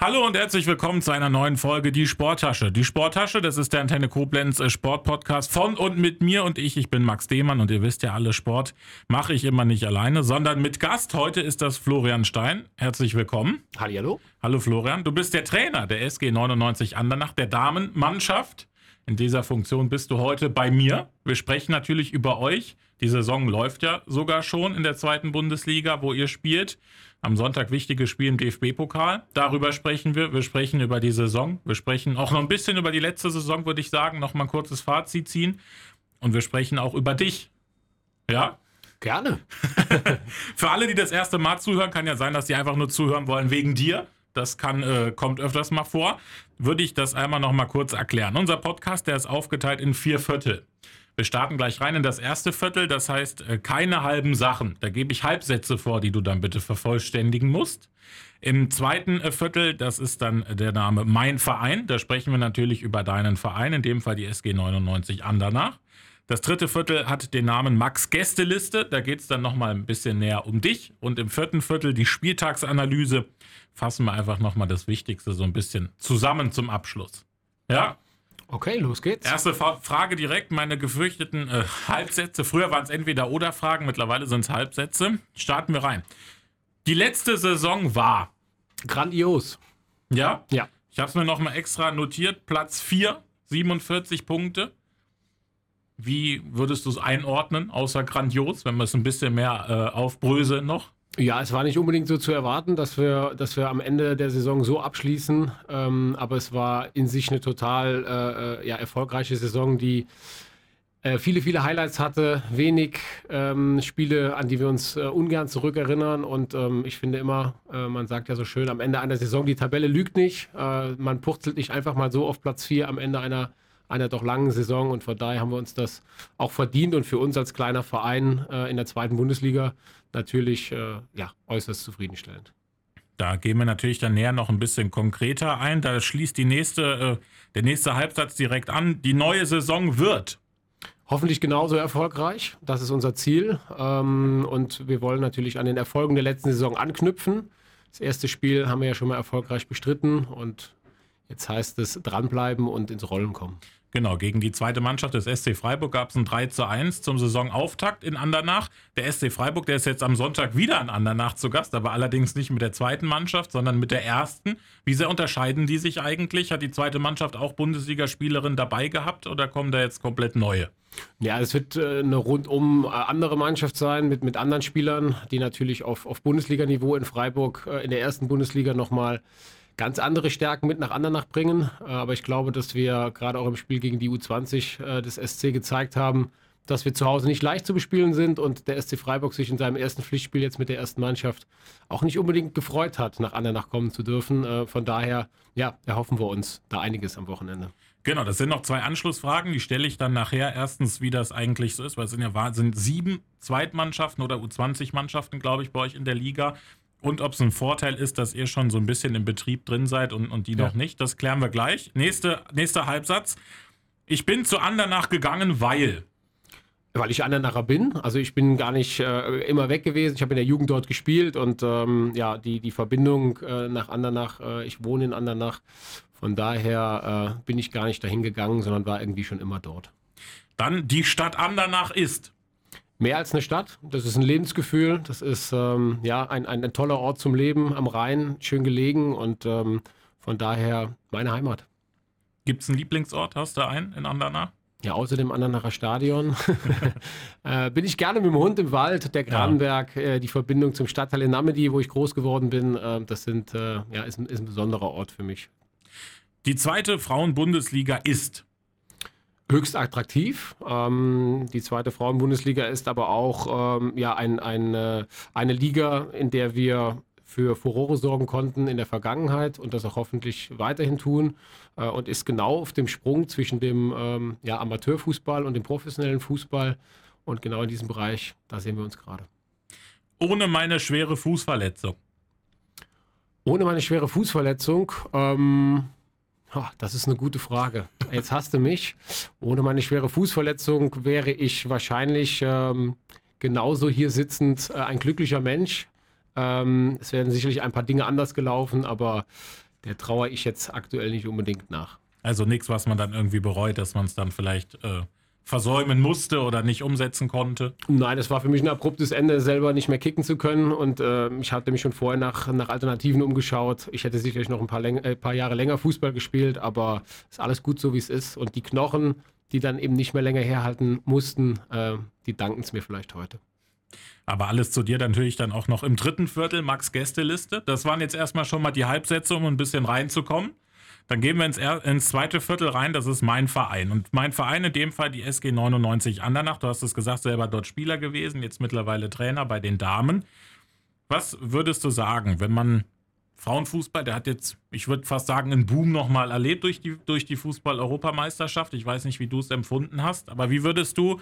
Hallo und herzlich willkommen zu einer neuen Folge Die Sporttasche. Die Sporttasche, das ist der Antenne Koblenz äh, Sportpodcast von und mit mir und ich. Ich bin Max Dehmann und ihr wisst ja alle, Sport mache ich immer nicht alleine, sondern mit Gast. Heute ist das Florian Stein. Herzlich willkommen. Hallo. Hallo Florian. Du bist der Trainer der SG 99 Andernach, der Damenmannschaft. In dieser Funktion bist du heute bei mir. Wir sprechen natürlich über euch. Die Saison läuft ja sogar schon in der zweiten Bundesliga, wo ihr spielt. Am Sonntag wichtiges Spiel im DFB-Pokal. Darüber sprechen wir. Wir sprechen über die Saison. Wir sprechen auch noch ein bisschen über die letzte Saison, würde ich sagen. Noch mal ein kurzes Fazit ziehen. Und wir sprechen auch über dich. Ja? Gerne. Für alle, die das erste Mal zuhören, kann ja sein, dass sie einfach nur zuhören wollen wegen dir. Das kann, äh, kommt öfters mal vor. Würde ich das einmal noch mal kurz erklären. Unser Podcast, der ist aufgeteilt in vier Viertel. Wir starten gleich rein in das erste Viertel, das heißt äh, keine halben Sachen. Da gebe ich Halbsätze vor, die du dann bitte vervollständigen musst. Im zweiten äh, Viertel, das ist dann der Name Mein Verein. Da sprechen wir natürlich über deinen Verein, in dem Fall die SG 99 Andernach. Das dritte Viertel hat den Namen Max Gästeliste. Da geht es dann nochmal ein bisschen näher um dich. Und im vierten Viertel die Spieltagsanalyse. Fassen wir einfach nochmal das Wichtigste so ein bisschen zusammen zum Abschluss. Ja? Okay, los geht's. Erste Frage direkt, meine gefürchteten äh, Halbsätze. Früher waren es entweder oder Fragen, mittlerweile sind es Halbsätze. Starten wir rein. Die letzte Saison war. Grandios. Ja? Ja. Ich habe es mir nochmal extra notiert. Platz 4, 47 Punkte. Wie würdest du es einordnen, außer grandios, wenn wir es ein bisschen mehr äh, aufbröseln noch? Ja, es war nicht unbedingt so zu erwarten, dass wir, dass wir am Ende der Saison so abschließen. Ähm, aber es war in sich eine total äh, äh, ja, erfolgreiche Saison, die äh, viele, viele Highlights hatte, wenig ähm, Spiele, an die wir uns äh, ungern zurückerinnern. Und ähm, ich finde immer, äh, man sagt ja so schön, am Ende einer Saison, die Tabelle lügt nicht. Äh, man purzelt nicht einfach mal so auf Platz 4 am Ende einer einer doch langen Saison und von daher haben wir uns das auch verdient und für uns als kleiner Verein in der zweiten Bundesliga natürlich äh, ja, äußerst zufriedenstellend. Da gehen wir natürlich dann näher noch ein bisschen konkreter ein. Da schließt die nächste, äh, der nächste Halbsatz direkt an. Die neue Saison wird. Hoffentlich genauso erfolgreich. Das ist unser Ziel. Ähm, und wir wollen natürlich an den Erfolgen der letzten Saison anknüpfen. Das erste Spiel haben wir ja schon mal erfolgreich bestritten und jetzt heißt es dranbleiben und ins Rollen kommen. Genau, gegen die zweite Mannschaft des SC Freiburg gab es ein 3 zu 1 zum Saisonauftakt in Andernach. Der SC Freiburg, der ist jetzt am Sonntag wieder in Andernach zu Gast, aber allerdings nicht mit der zweiten Mannschaft, sondern mit der ersten. Wie sehr unterscheiden die sich eigentlich? Hat die zweite Mannschaft auch Bundesligaspielerin dabei gehabt oder kommen da jetzt komplett neue? Ja, es wird äh, eine rundum äh, andere Mannschaft sein mit, mit anderen Spielern, die natürlich auf, auf Bundesliga-Niveau in Freiburg äh, in der ersten Bundesliga nochmal ganz andere Stärken mit nach Andernach bringen. Äh, aber ich glaube, dass wir gerade auch im Spiel gegen die U20 äh, des SC gezeigt haben, dass wir zu Hause nicht leicht zu bespielen sind und der SC Freiburg sich in seinem ersten Pflichtspiel jetzt mit der ersten Mannschaft auch nicht unbedingt gefreut hat, nach Andernach kommen zu dürfen. Äh, von daher, ja, erhoffen wir uns da einiges am Wochenende. Genau, das sind noch zwei Anschlussfragen, die stelle ich dann nachher. Erstens, wie das eigentlich so ist, weil es sind ja sind sieben Zweitmannschaften oder U20-Mannschaften, glaube ich, bei euch in der Liga. Und ob es ein Vorteil ist, dass ihr schon so ein bisschen im Betrieb drin seid und, und die ja. noch nicht, das klären wir gleich. Nächste, nächster Halbsatz. Ich bin zu Andernach gegangen, weil. Weil ich Andernacher bin. Also ich bin gar nicht äh, immer weg gewesen. Ich habe in der Jugend dort gespielt und ähm, ja, die, die Verbindung äh, nach Andernach, äh, ich wohne in Andernach. Von daher äh, bin ich gar nicht dahin gegangen, sondern war irgendwie schon immer dort. Dann die Stadt Andernach ist mehr als eine Stadt. Das ist ein Lebensgefühl. Das ist ähm, ja ein, ein, ein, toller Ort zum Leben am Rhein, schön gelegen und ähm, von daher meine Heimat. Gibt es einen Lieblingsort? Hast du einen in Andernach? Ja, außer dem Andernacher Stadion äh, bin ich gerne mit dem Hund im Wald, der Granberg, ja. äh, die Verbindung zum Stadtteil in Namedi, wo ich groß geworden bin. Äh, das sind, äh, ja, ist, ist ein besonderer Ort für mich. Die zweite Frauenbundesliga ist höchst attraktiv. Ähm, die zweite Frauenbundesliga ist aber auch ähm, ja, ein, ein, äh, eine Liga, in der wir für Furore sorgen konnten in der Vergangenheit und das auch hoffentlich weiterhin tun äh, und ist genau auf dem Sprung zwischen dem ähm, ja, Amateurfußball und dem professionellen Fußball und genau in diesem Bereich, da sehen wir uns gerade. Ohne meine schwere Fußverletzung. Ohne meine schwere Fußverletzung. Ähm, das ist eine gute Frage. Jetzt hast du mich. Ohne meine schwere Fußverletzung wäre ich wahrscheinlich ähm, genauso hier sitzend äh, ein glücklicher Mensch. Ähm, es wären sicherlich ein paar Dinge anders gelaufen, aber der trauere ich jetzt aktuell nicht unbedingt nach. Also nichts, was man dann irgendwie bereut, dass man es dann vielleicht äh, versäumen musste oder nicht umsetzen konnte? Nein, es war für mich ein abruptes Ende, selber nicht mehr kicken zu können. Und äh, ich hatte mich schon vorher nach, nach Alternativen umgeschaut. Ich hätte sicherlich noch ein paar, äh, paar Jahre länger Fußball gespielt, aber es ist alles gut so, wie es ist. Und die Knochen, die dann eben nicht mehr länger herhalten mussten, äh, die danken es mir vielleicht heute. Aber alles zu dir natürlich dann auch noch im dritten Viertel, Max Gästeliste. Das waren jetzt erstmal schon mal die Halbsätze, um ein bisschen reinzukommen. Dann gehen wir ins, ins, zweite Viertel rein, das ist mein Verein. Und mein Verein in dem Fall die SG 99 Andernach. Du hast es gesagt, selber dort Spieler gewesen, jetzt mittlerweile Trainer bei den Damen. Was würdest du sagen, wenn man Frauenfußball, der hat jetzt, ich würde fast sagen, einen Boom nochmal erlebt durch die, durch die Fußball-Europameisterschaft. Ich weiß nicht, wie du es empfunden hast, aber wie würdest du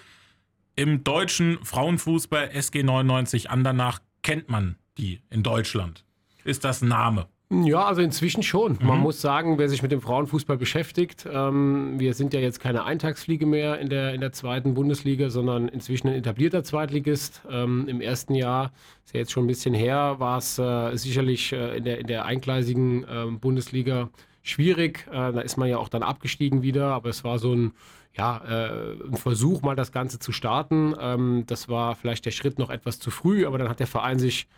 im deutschen Frauenfußball SG 99 Andernach kennt man die in Deutschland? Ist das Name? Ja, also inzwischen schon. Mhm. Man muss sagen, wer sich mit dem Frauenfußball beschäftigt, ähm, wir sind ja jetzt keine Eintagsfliege mehr in der, in der zweiten Bundesliga, sondern inzwischen ein etablierter Zweitligist. Ähm, Im ersten Jahr, ist ja jetzt schon ein bisschen her, war es äh, sicherlich äh, in, der, in der eingleisigen äh, Bundesliga schwierig. Äh, da ist man ja auch dann abgestiegen wieder, aber es war so ein, ja, äh, ein Versuch, mal das Ganze zu starten. Ähm, das war vielleicht der Schritt noch etwas zu früh, aber dann hat der Verein sich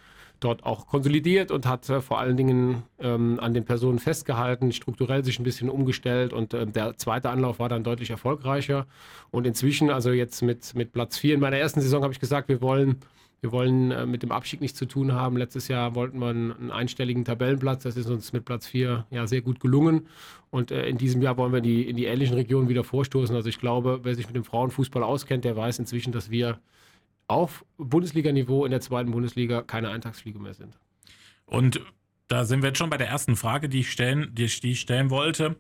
dort auch konsolidiert und hat äh, vor allen Dingen ähm, an den Personen festgehalten, strukturell sich ein bisschen umgestellt und äh, der zweite Anlauf war dann deutlich erfolgreicher. Und inzwischen, also jetzt mit, mit Platz 4 in meiner ersten Saison habe ich gesagt, wir wollen, wir wollen äh, mit dem Abstieg nichts zu tun haben. Letztes Jahr wollten wir einen einstelligen Tabellenplatz, das ist uns mit Platz 4 ja sehr gut gelungen. Und äh, in diesem Jahr wollen wir die, in die ähnlichen Regionen wieder vorstoßen. Also ich glaube, wer sich mit dem Frauenfußball auskennt, der weiß inzwischen, dass wir auf Bundesliga-Niveau in der zweiten Bundesliga keine Eintagsfliege mehr sind. Und da sind wir jetzt schon bei der ersten Frage, die ich stellen, die ich stellen wollte.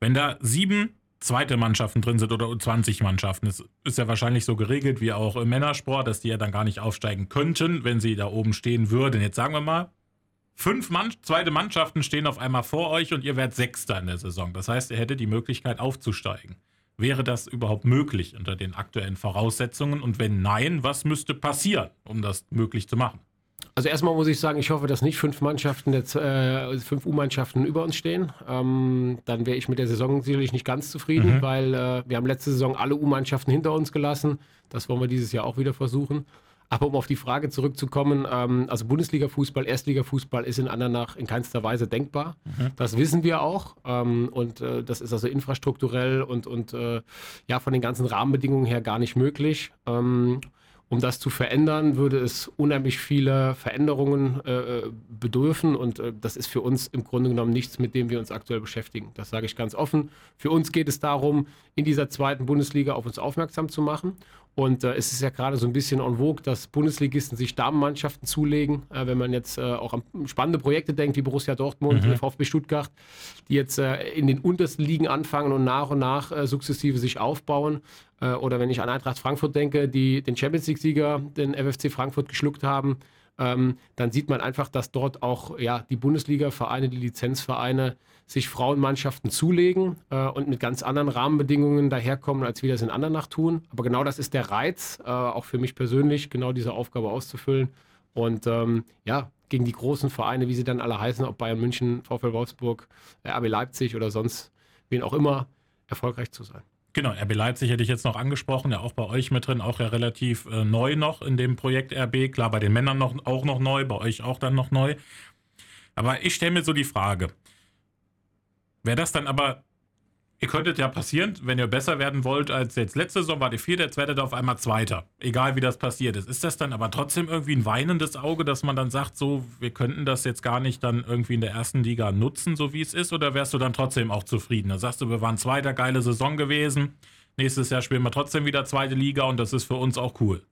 Wenn da sieben zweite Mannschaften drin sind oder 20 Mannschaften, das ist ja wahrscheinlich so geregelt wie auch im Männersport, dass die ja dann gar nicht aufsteigen könnten, wenn sie da oben stehen würden. Jetzt sagen wir mal, fünf Mann zweite Mannschaften stehen auf einmal vor euch und ihr werdet Sechster in der Saison. Das heißt, ihr hättet die Möglichkeit aufzusteigen. Wäre das überhaupt möglich unter den aktuellen Voraussetzungen? Und wenn nein, was müsste passieren, um das möglich zu machen? Also erstmal muss ich sagen, ich hoffe, dass nicht fünf Mannschaften, äh, fünf U-Mannschaften über uns stehen. Ähm, dann wäre ich mit der Saison sicherlich nicht ganz zufrieden, mhm. weil äh, wir haben letzte Saison alle U-Mannschaften hinter uns gelassen. Das wollen wir dieses Jahr auch wieder versuchen. Aber um auf die Frage zurückzukommen, ähm, also Bundesliga-Fußball, Erstliga-Fußball ist in Andernach in keinster Weise denkbar. Mhm. Das wissen wir auch. Ähm, und äh, das ist also infrastrukturell und, und äh, ja von den ganzen Rahmenbedingungen her gar nicht möglich. Ähm, um das zu verändern, würde es unheimlich viele Veränderungen äh, bedürfen und äh, das ist für uns im Grunde genommen nichts, mit dem wir uns aktuell beschäftigen. Das sage ich ganz offen. Für uns geht es darum, in dieser zweiten Bundesliga auf uns aufmerksam zu machen und äh, es ist ja gerade so ein bisschen en vogue, dass Bundesligisten sich Damenmannschaften zulegen. Äh, wenn man jetzt äh, auch an spannende Projekte denkt, wie Borussia Dortmund, mhm. VfB Stuttgart, die jetzt äh, in den untersten Ligen anfangen und nach und nach äh, sukzessive sich aufbauen. Äh, oder wenn ich an Eintracht Frankfurt denke, die den Champions League-Sieger, den FFC Frankfurt, geschluckt haben, ähm, dann sieht man einfach, dass dort auch ja, die Bundesliga-Vereine, die Lizenzvereine sich Frauenmannschaften zulegen äh, und mit ganz anderen Rahmenbedingungen daherkommen, als wir das in Andernach tun. Aber genau das ist der Reiz, äh, auch für mich persönlich, genau diese Aufgabe auszufüllen. Und ähm, ja, gegen die großen Vereine, wie sie dann alle heißen, ob Bayern München, VfL Wolfsburg, RB Leipzig oder sonst wen auch immer, erfolgreich zu sein. Genau, RB Leipzig hätte ich jetzt noch angesprochen, ja auch bei euch mit drin, auch ja relativ äh, neu noch in dem Projekt RB. Klar, bei den Männern noch, auch noch neu, bei euch auch dann noch neu. Aber ich stelle mir so die Frage, wäre das dann aber Ihr könntet ja passieren, wenn ihr besser werden wollt als jetzt letzte Saison, war ihr Vierter, jetzt werdet ihr auf einmal Zweiter. Egal wie das passiert ist. Ist das dann aber trotzdem irgendwie ein weinendes Auge, dass man dann sagt, so, wir könnten das jetzt gar nicht dann irgendwie in der ersten Liga nutzen, so wie es ist? Oder wärst du dann trotzdem auch zufrieden? Da sagst du, wir waren Zweiter, geile Saison gewesen. Nächstes Jahr spielen wir trotzdem wieder zweite Liga und das ist für uns auch cool.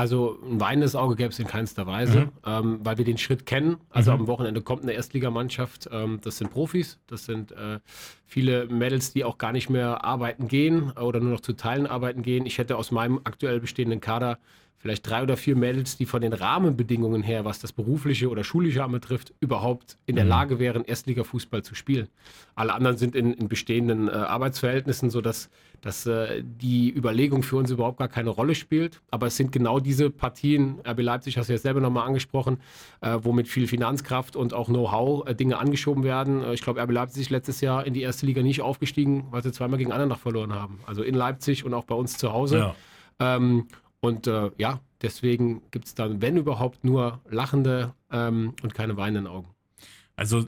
Also ein weinendes Auge gäbe es in keinster Weise, mhm. ähm, weil wir den Schritt kennen. Also mhm. am Wochenende kommt eine Erstligamannschaft, ähm, das sind Profis, das sind äh, viele Mädels, die auch gar nicht mehr arbeiten gehen oder nur noch zu Teilen arbeiten gehen. Ich hätte aus meinem aktuell bestehenden Kader vielleicht drei oder vier Mädels, die von den Rahmenbedingungen her, was das berufliche oder schulische anbetrifft, überhaupt in der mhm. Lage wären, Erstliga-Fußball zu spielen. Alle anderen sind in, in bestehenden äh, Arbeitsverhältnissen, sodass dass, äh, die Überlegung für uns überhaupt gar keine Rolle spielt. Aber es sind genau diese Partien, RB Leipzig hast du ja selber nochmal angesprochen, äh, wo mit viel Finanzkraft und auch Know-how äh, Dinge angeschoben werden. Äh, ich glaube, RB Leipzig ist letztes Jahr in die erste Liga nicht aufgestiegen, weil sie zweimal gegen Andernach verloren haben. Also in Leipzig und auch bei uns zu Hause. Ja. Ähm, und äh, ja, deswegen gibt es dann, wenn überhaupt, nur lachende ähm, und keine weinenden Augen. Also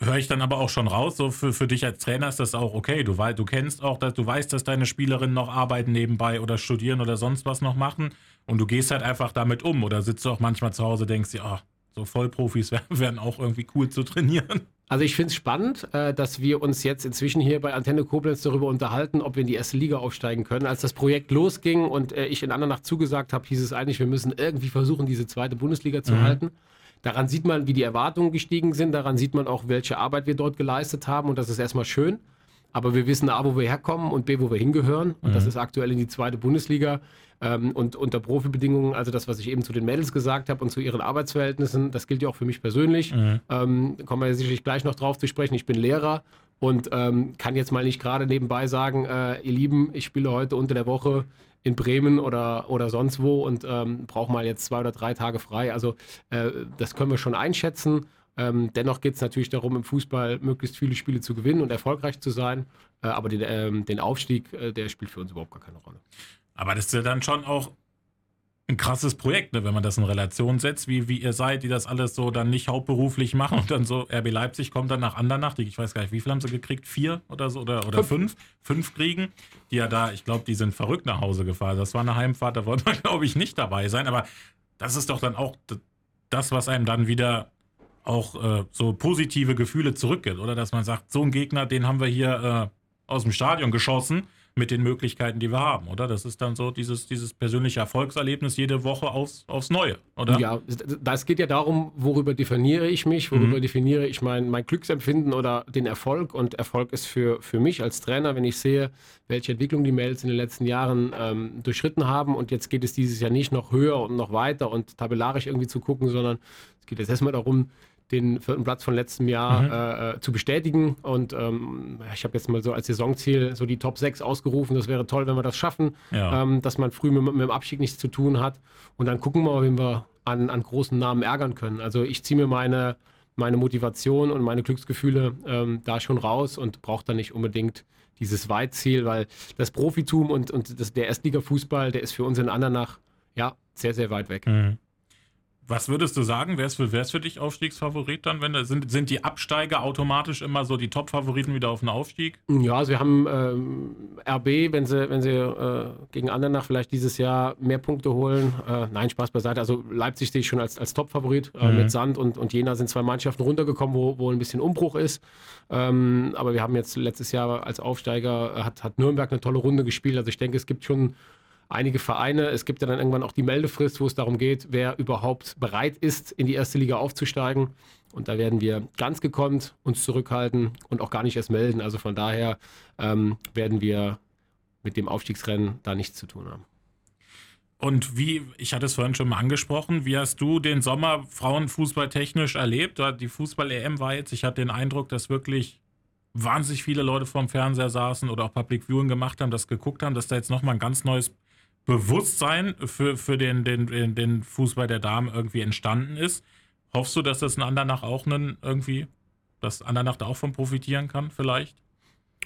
höre ich dann aber auch schon raus, so für, für dich als Trainer ist das auch okay. Du, du kennst auch, dass du weißt, dass deine Spielerinnen noch arbeiten nebenbei oder studieren oder sonst was noch machen und du gehst halt einfach damit um oder sitzt du auch manchmal zu Hause und denkst dir, oh, so Vollprofis wären auch irgendwie cool zu trainieren. Also ich finde es spannend, äh, dass wir uns jetzt inzwischen hier bei Antenne Koblenz darüber unterhalten, ob wir in die erste Liga aufsteigen können. Als das Projekt losging und äh, ich in Andernach zugesagt habe, hieß es eigentlich, wir müssen irgendwie versuchen, diese zweite Bundesliga zu mhm. halten. Daran sieht man, wie die Erwartungen gestiegen sind. Daran sieht man auch, welche Arbeit wir dort geleistet haben. Und das ist erstmal schön. Aber wir wissen A, wo wir herkommen und B, wo wir hingehören. Und mhm. das ist aktuell in die zweite Bundesliga. Ähm, und unter Profibedingungen, also das, was ich eben zu den Mädels gesagt habe und zu ihren Arbeitsverhältnissen, das gilt ja auch für mich persönlich. Mhm. Ähm, kommen wir sicherlich gleich noch drauf zu sprechen. Ich bin Lehrer und ähm, kann jetzt mal nicht gerade nebenbei sagen, äh, ihr Lieben, ich spiele heute unter der Woche in Bremen oder, oder sonst wo und ähm, brauche mal jetzt zwei oder drei Tage frei. Also äh, das können wir schon einschätzen. Ähm, dennoch geht es natürlich darum, im Fußball möglichst viele Spiele zu gewinnen und erfolgreich zu sein. Äh, aber den, ähm, den Aufstieg, äh, der spielt für uns überhaupt gar keine Rolle. Aber das ist ja dann schon auch ein krasses Projekt, ne, wenn man das in Relation setzt, wie, wie ihr seid, die das alles so dann nicht hauptberuflich machen und dann so RB Leipzig kommt dann nach Andernach, ich weiß gar nicht, wie viel haben sie gekriegt? Vier oder so oder, oder fünf. fünf? kriegen, die ja da, ich glaube, die sind verrückt nach Hause gefahren. Das war eine Heimfahrt, da wollte man, glaube ich, nicht dabei sein, aber das ist doch dann auch das, was einem dann wieder auch äh, so positive Gefühle zurückgibt, oder dass man sagt, so ein Gegner, den haben wir hier äh, aus dem Stadion geschossen mit den Möglichkeiten, die wir haben, oder? Das ist dann so dieses, dieses persönliche Erfolgserlebnis jede Woche aufs, aufs Neue, oder? Ja, das geht ja darum, worüber definiere ich mich, worüber mhm. definiere ich mein, mein Glücksempfinden oder den Erfolg. Und Erfolg ist für, für mich als Trainer, wenn ich sehe, welche Entwicklung die Mails in den letzten Jahren ähm, durchschritten haben. Und jetzt geht es dieses Jahr nicht noch höher und noch weiter und tabellarisch irgendwie zu gucken, sondern es geht jetzt erstmal darum, den vierten Platz von letztem Jahr mhm. Äh, äh, zu bestätigen. Und ähm, ich habe jetzt mal so als Saisonziel so die Top 6 ausgerufen. Das wäre toll, wenn wir das schaffen, ja. ähm, dass man früh mit, mit, dem Abstieg nichts zu tun hat. Und dann gucken wir mal, wen wir an, an großen Namen ärgern können. Also ich ziehe mir meine, meine Motivation und meine Glücksgefühle ähm, da schon raus und brauche da nicht unbedingt dieses Weitziel, weil das Profitum und, und das, der Erstliga-Fußball, der ist für uns in Andernach ja sehr, sehr weit weg. Mhm. Was würdest du sagen, wer ist für, wer ist für dich Aufstiegsfavorit dann? Wenn, sind, sind die Absteiger automatisch immer so die Top-Favoriten wieder auf den Aufstieg? Ja, also wir haben ähm, RB, wenn sie, wenn sie äh, gegen Andernach vielleicht dieses Jahr mehr Punkte holen. Äh, nein, Spaß beiseite. Also Leipzig sehe ich schon als, als Top-Favorit. Äh, mhm. Mit Sand und, und Jena sind zwei Mannschaften runtergekommen, wo, wo ein bisschen Umbruch ist. Ähm, aber wir haben jetzt letztes Jahr als Aufsteiger, äh, hat, hat Nürnberg eine tolle Runde gespielt. Also ich denke, es gibt schon einige Vereine. Es gibt ja dann irgendwann auch die Meldefrist, wo es darum geht, wer überhaupt bereit ist, in die erste Liga aufzusteigen. Und da werden wir ganz gekonnt uns zurückhalten und auch gar nicht erst melden. Also von daher ähm, werden wir mit dem Aufstiegsrennen da nichts zu tun haben. Und wie, ich hatte es vorhin schon mal angesprochen, wie hast du den Sommer Frauenfußball technisch erlebt? Die Fußball-EM war jetzt, ich hatte den Eindruck, dass wirklich wahnsinnig viele Leute vorm Fernseher saßen oder auch Public Viewing gemacht haben, das geguckt haben, dass da jetzt nochmal ein ganz neues Bewusstsein für, für den, den, den Fußball der Damen irgendwie entstanden ist. Hoffst du, dass das ein Andernach auch einen irgendwie, dass Andernach da auch von profitieren kann, vielleicht?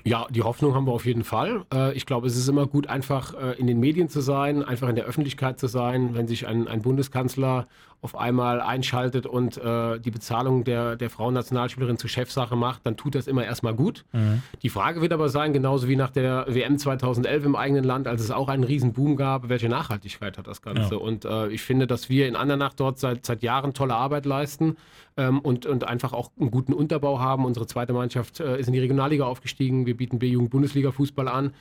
Ja, die Hoffnung haben wir auf jeden Fall. Äh, ich glaube, es ist immer gut, einfach äh, in den Medien zu sein, einfach in der Öffentlichkeit zu sein. Wenn sich ein, ein Bundeskanzler auf einmal einschaltet und äh, die Bezahlung der, der Frauennationalspielerin zur Chefsache macht, dann tut das immer erstmal gut. Mhm. Die Frage wird aber sein, genauso wie nach der WM 2011 im eigenen Land, als es auch einen riesen Boom gab, welche Nachhaltigkeit hat das Ganze? Ja. Und äh, ich finde, dass wir in Andernach dort seit, seit Jahren tolle Arbeit leisten ähm, und, und einfach auch einen guten Unterbau haben. Unsere zweite Mannschaft äh, ist in die Regionalliga aufgestiegen. Wir bieten B-Jugend-Bundesliga-Fußball an,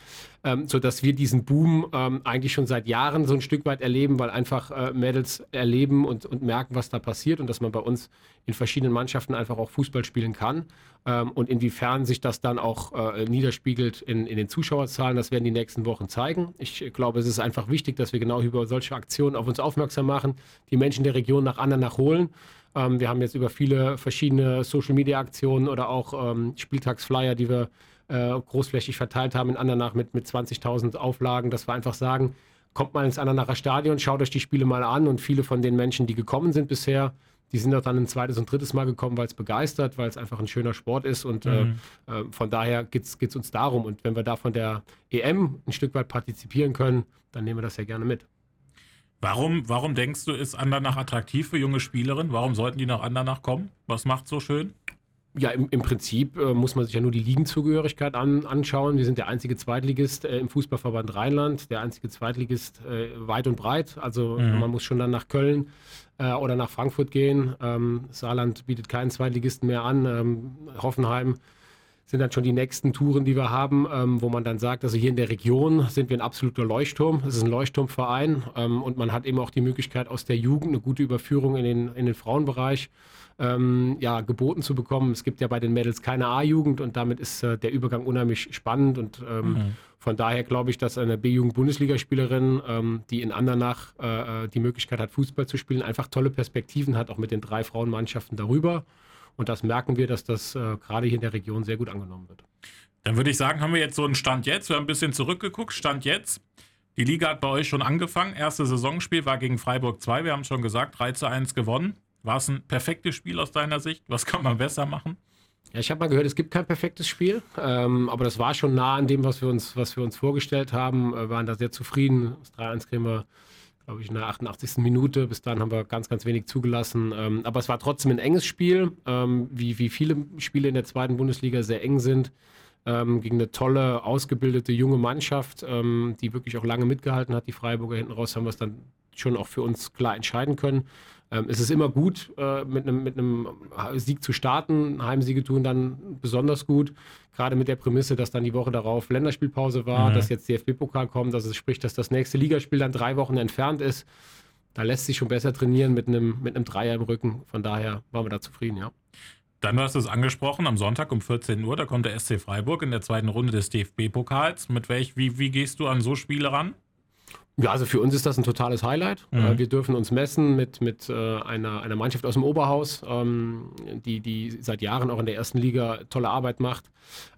ähm, sodass wir diesen Boom ähm, eigentlich schon seit Jahren so ein Stück weit erleben, weil einfach äh, Mädels erleben und, und merken, was da passiert und dass man bei uns in verschiedenen Mannschaften einfach auch Fußball spielen kann. Ähm, und inwiefern sich das dann auch äh, niederspiegelt in, in den Zuschauerzahlen, das werden die nächsten Wochen zeigen. Ich glaube, es ist einfach wichtig, dass wir genau über solche Aktionen auf uns aufmerksam machen, die Menschen der Region nach Andernach holen. Ähm, wir haben jetzt über viele verschiedene Social-Media-Aktionen oder auch ähm, Spieltagsflyer, die wir äh, großflächig verteilt haben in Andernach mit, mit 20.000 Auflagen, dass wir einfach sagen, kommt mal ins Andernacher Stadion, schaut euch die Spiele mal an und viele von den Menschen, die gekommen sind bisher, die sind auch dann ein zweites und drittes Mal gekommen, weil es begeistert, weil es einfach ein schöner Sport ist. Und äh, mhm. äh, von daher geht es uns darum. Und wenn wir da von der EM ein Stück weit partizipieren können, dann nehmen wir das ja gerne mit. Warum, warum denkst du, ist Andernach attraktiv für junge Spielerinnen? Warum sollten die nach Andernach kommen? Was macht so schön? Ja, im, im Prinzip äh, muss man sich ja nur die Ligenzugehörigkeit an, anschauen. Wir sind der einzige Zweitligist äh, im Fußballverband Rheinland, der einzige Zweitligist äh, weit und breit. Also mhm. man muss schon dann nach Köln äh, oder nach Frankfurt gehen. Ähm, Saarland bietet keinen Zweitligisten mehr an. Ähm, Hoffenheim sind dann schon die nächsten Touren, die wir haben, ähm, wo man dann sagt, also hier in der Region sind wir ein absoluter Leuchtturm. Es ist ein Leuchtturmverein ähm, und man hat eben auch die Möglichkeit, aus der Jugend eine gute Überführung in den, in den Frauenbereich ähm, ja, geboten zu bekommen. Es gibt ja bei den Mädels keine A-Jugend und damit ist äh, der Übergang unheimlich spannend und ähm, mhm. von daher glaube ich, dass eine B-Jugend-Bundesligaspielerin, ähm, die in Andernach äh, äh, die Möglichkeit hat, Fußball zu spielen, einfach tolle Perspektiven hat, auch mit den drei Frauenmannschaften darüber. Und das merken wir, dass das äh, gerade hier in der Region sehr gut angenommen wird. Dann würde ich sagen, haben wir jetzt so einen Stand jetzt. Wir haben ein bisschen zurückgeguckt. Stand jetzt. Die Liga hat bei euch schon angefangen. Erste Saisonspiel war gegen Freiburg 2. Wir haben schon gesagt, 3 zu 1 gewonnen. War es ein perfektes Spiel aus deiner Sicht? Was kann man besser machen? Ja, ich habe mal gehört, es gibt kein perfektes Spiel, ähm, aber das war schon nah an dem, was wir uns, was wir uns vorgestellt haben. Wir waren da sehr zufrieden. Das 3-1 kriegen wir, glaube ich, in der 88. Minute. Bis dahin haben wir ganz, ganz wenig zugelassen. Ähm, aber es war trotzdem ein enges Spiel, ähm, wie, wie viele Spiele in der zweiten Bundesliga sehr eng sind. Ähm, gegen eine tolle, ausgebildete junge Mannschaft, ähm, die wirklich auch lange mitgehalten hat. Die Freiburger hinten raus haben wir es dann schon auch für uns klar entscheiden können. Ähm, es ist immer gut, äh, mit, einem, Sieg zu starten. Heimsiege tun dann besonders gut. Gerade mit der Prämisse, dass dann die Woche darauf Länderspielpause war, mhm. dass jetzt DFB-Pokal kommt, dass es spricht, dass das nächste Ligaspiel dann drei Wochen entfernt ist. Da lässt sich schon besser trainieren mit einem, mit einem Dreier im Rücken. Von daher waren wir da zufrieden, ja. Dann hast du es angesprochen, am Sonntag um 14 Uhr, da kommt der SC Freiburg in der zweiten Runde des DFB-Pokals. Mit welch, wie, wie gehst du an so Spiele ran? Ja, also für uns ist das ein totales Highlight. Mhm. Äh, wir dürfen uns messen mit, mit äh, einer, einer Mannschaft aus dem Oberhaus, ähm, die, die seit Jahren auch in der ersten Liga tolle Arbeit macht.